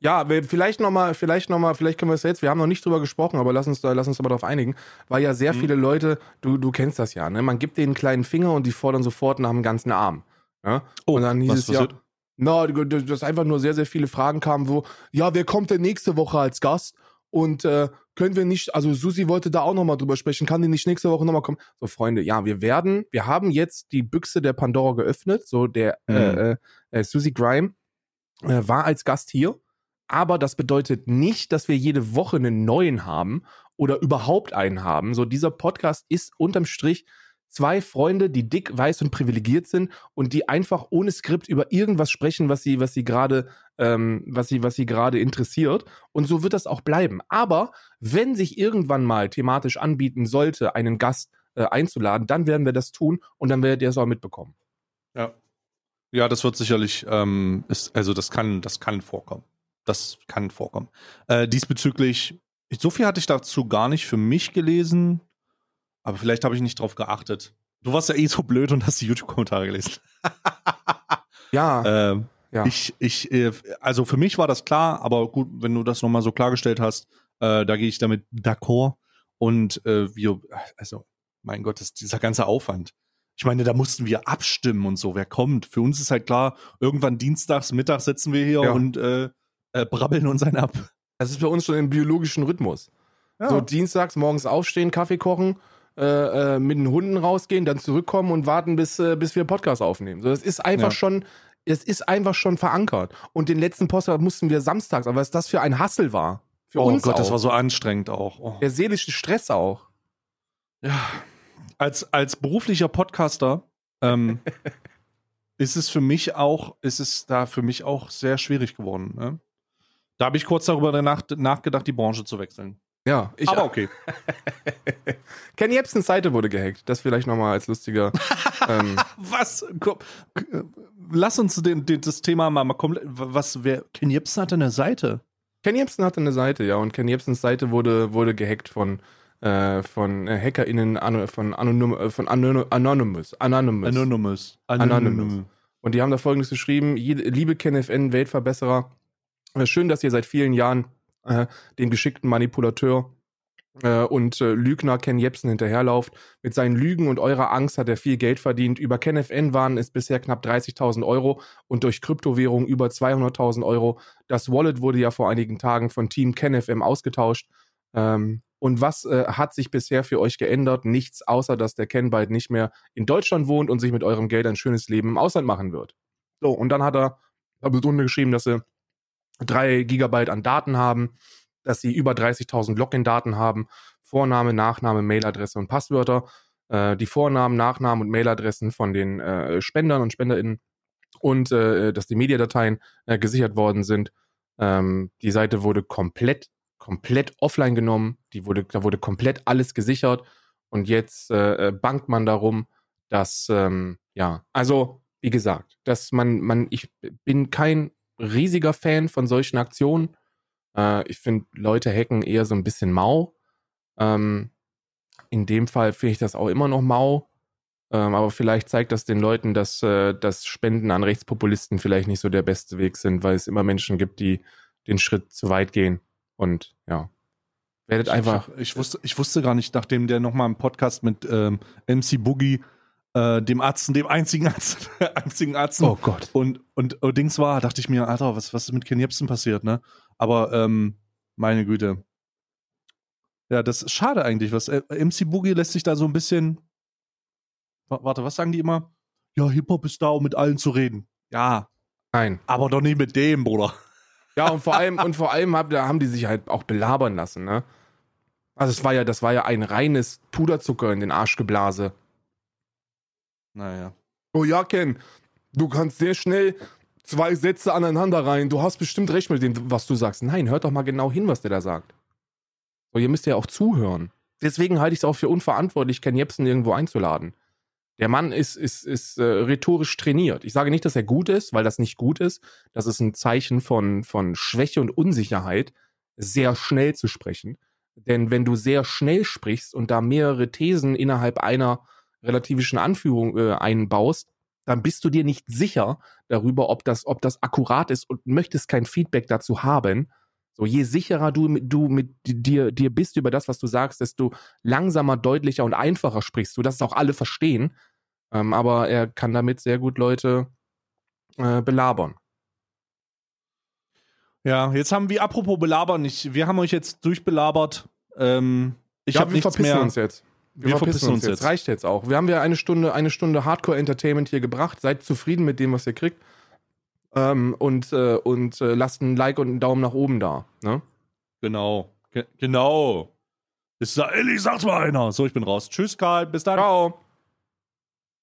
Ja, vielleicht nochmal, vielleicht noch mal, vielleicht können wir es jetzt, wir haben noch nicht drüber gesprochen, aber lass uns da, lass uns aber darauf einigen, weil ja sehr Mhm. viele Leute, du, du kennst das ja, ne? Man gibt denen einen kleinen Finger und die fordern sofort nach dem ganzen Arm. Ne? Oh, und dann hieß was es ja, na, dass einfach nur sehr, sehr viele Fragen kamen, wo, ja, wer kommt denn nächste Woche als Gast? Und äh, können wir nicht, also Susi wollte da auch nochmal drüber sprechen, kann die nicht nächste Woche nochmal kommen? So, Freunde, ja, wir werden, wir haben jetzt die Büchse der Pandora geöffnet, so der Mhm. äh, äh, äh, Susi Grime äh, war als Gast hier, aber das bedeutet nicht, dass wir jede Woche einen neuen haben oder überhaupt einen haben. So, dieser Podcast ist unterm Strich zwei Freunde, die dick, weiß und privilegiert sind und die einfach ohne Skript über irgendwas sprechen, was sie, was sie gerade, ähm, was sie, was sie gerade interessiert. Und so wird das auch bleiben. Aber wenn sich irgendwann mal thematisch anbieten sollte, einen Gast äh, einzuladen, dann werden wir das tun und dann werdet ihr es auch mitbekommen. Ja. Ja, das wird sicherlich, ähm, ist, also das kann, das kann vorkommen. Das kann vorkommen. Äh, diesbezüglich, so viel hatte ich dazu gar nicht für mich gelesen, aber vielleicht habe ich nicht drauf geachtet. Du warst ja eh so blöd und hast die YouTube-Kommentare gelesen. [laughs] Ja, ähm, ja. Ich, ich, äh, also für mich war das klar, aber gut, wenn du das nochmal so klargestellt hast, äh, da gehe ich damit d'accord. Und äh, wir, also, mein Gott, das, dieser ganze Aufwand. Ich meine, da mussten wir abstimmen und so, wer kommt. Für uns ist halt klar, irgendwann dienstags, mittags sitzen wir hier Ja. und äh, äh, brabbeln uns einen ab. das ist bei uns schon im biologischen Rhythmus. Ja. So dienstags morgens aufstehen, Kaffee kochen, äh, äh, mit den Hunden rausgehen, dann zurückkommen und warten, bis, äh, bis wir Podcast aufnehmen. So, das ist einfach Ja. schon, es ist einfach schon verankert. Und den letzten Podcast mussten wir samstags, aber was das für ein Hassel war. Für oh uns Gott, auch. das war so anstrengend auch. Oh. Der seelische Stress auch. Ja, als, als beruflicher Podcaster ähm, [laughs] ist es für mich auch, ist es da für mich auch sehr schwierig geworden. Ne? Da habe ich kurz darüber nach, nachgedacht, die Branche zu wechseln. Ja, ich Aber okay. [laughs] Ken Jebsens Seite wurde gehackt. Das vielleicht nochmal als lustiger. ähm, [laughs] Was? Komm, k- lass uns den, den, das Thema mal, mal komplett. Was, wer, Ken Jebsen hatte eine Seite. Ken Jebsen hatte eine Seite, ja, und Ken Jebsens Seite wurde, wurde gehackt von, äh, von äh, HackerInnen, von, Anonym, äh, von Anony- Anonymous. Anonymous. Anonymous. Anonymous. Und die haben da folgendes geschrieben: Liebe KenFN, Weltverbesserer, äh, schön, dass ihr seit vielen Jahren äh, dem geschickten Manipulateur äh, und äh, Lügner Ken Jebsen hinterherlauft. Mit seinen Lügen und eurer Angst hat er viel Geld verdient. Über KenFN waren es bisher knapp 30.000 Euro und durch Kryptowährung über 200.000 Euro. Das Wallet wurde ja vor einigen Tagen von Team KenFM ausgetauscht. Ähm, und was äh, hat sich bisher für euch geändert? Nichts, außer dass der Ken bald nicht mehr in Deutschland wohnt und sich mit eurem Geld ein schönes Leben im Ausland machen wird. So, und dann hat er da drunter geschrieben, dass sie drei Gigabyte an Daten haben, dass sie über 30.000 Login-Daten haben, Vorname, Nachname, Mailadresse und Passwörter, äh, die Vornamen, Nachnamen und Mailadressen von den äh, Spendern und SpenderInnen und äh, dass die Mediadateien äh, gesichert worden sind. Ähm, die Seite wurde komplett, komplett offline genommen, die wurde, da wurde komplett alles gesichert. Und jetzt äh, äh, bangt man darum, dass, ähm, ja, also, wie gesagt, dass man, man, ich bin kein riesiger Fan von solchen Aktionen. Äh, ich finde Leute hacken eher so ein bisschen mau. Ähm, in dem Fall finde ich das auch immer noch mau. Ähm, aber vielleicht zeigt das den Leuten, dass, äh, dass Spenden an Rechtspopulisten vielleicht nicht so der beste Weg sind, weil es immer Menschen gibt, die den Schritt zu weit gehen. Und ja, werdet einfach. Ich, ich, wusste, ich wusste gar nicht, nachdem der nochmal im Podcast mit ähm, MC Boogie, äh, dem Arzt, dem einzigen Arzt, [laughs] einzigen Arzt Oh Gott. und, und, und Dings war, dachte ich mir, Alter, was, was ist mit Ken Jebsen passiert, ne? Aber, ähm, meine Güte. Ja, das ist schade eigentlich. Was, äh, MC Boogie lässt sich da so ein bisschen. Wa- Warte, was sagen die immer? Ja, Hip-Hop ist da, um mit allen zu reden. Ja, Nein. aber doch nicht mit dem, Bruder. Ja, und vor allem, und vor allem hab, haben die sich halt auch belabern lassen, ne? Also es war ja, das war ja ein reines Puderzucker in den Arschgeblase. Naja. Oh ja, Ken, du kannst sehr schnell zwei Sätze aneinander rein. Du hast bestimmt recht mit dem, was du sagst. Nein, hört doch mal genau hin, was der da sagt. So, ihr müsst ja auch zuhören. Deswegen halte ich es auch für unverantwortlich, Ken Jebsen irgendwo einzuladen. Der Mann ist, ist, ist äh, rhetorisch trainiert. Ich sage nicht, dass er gut ist, weil das nicht gut ist. Das ist ein Zeichen von, von Schwäche und Unsicherheit, sehr schnell zu sprechen. Denn wenn du sehr schnell sprichst und da mehrere Thesen innerhalb einer relativischen Anführung äh, einbaust, dann bist du dir nicht sicher darüber, ob das, ob das akkurat ist und möchtest kein Feedback dazu haben. So, je sicherer du, mit- du mit dir, dir bist über das, was du sagst, desto langsamer, deutlicher und einfacher sprichst du, dass es auch alle verstehen. Ähm, aber er kann damit sehr gut Leute äh, belabern. Ja, jetzt haben wir, apropos belabern, ich, wir haben euch jetzt durchbelabert. Ähm, ich ja, habe nichts verpissen mehr. uns jetzt. Wir verpissen uns jetzt. Reicht jetzt auch. Wir haben ja eine Stunde, eine Stunde Hardcore-Entertainment hier gebracht. Seid zufrieden mit dem, was ihr kriegt. Ähm, und äh, und äh, lasst ein Like und einen Daumen nach oben da. Ne? Genau. Ge genau. Ist da, Elli, sag's mal einer. So, ich bin raus. Tschüss, Karl. Bis dann. Ciao.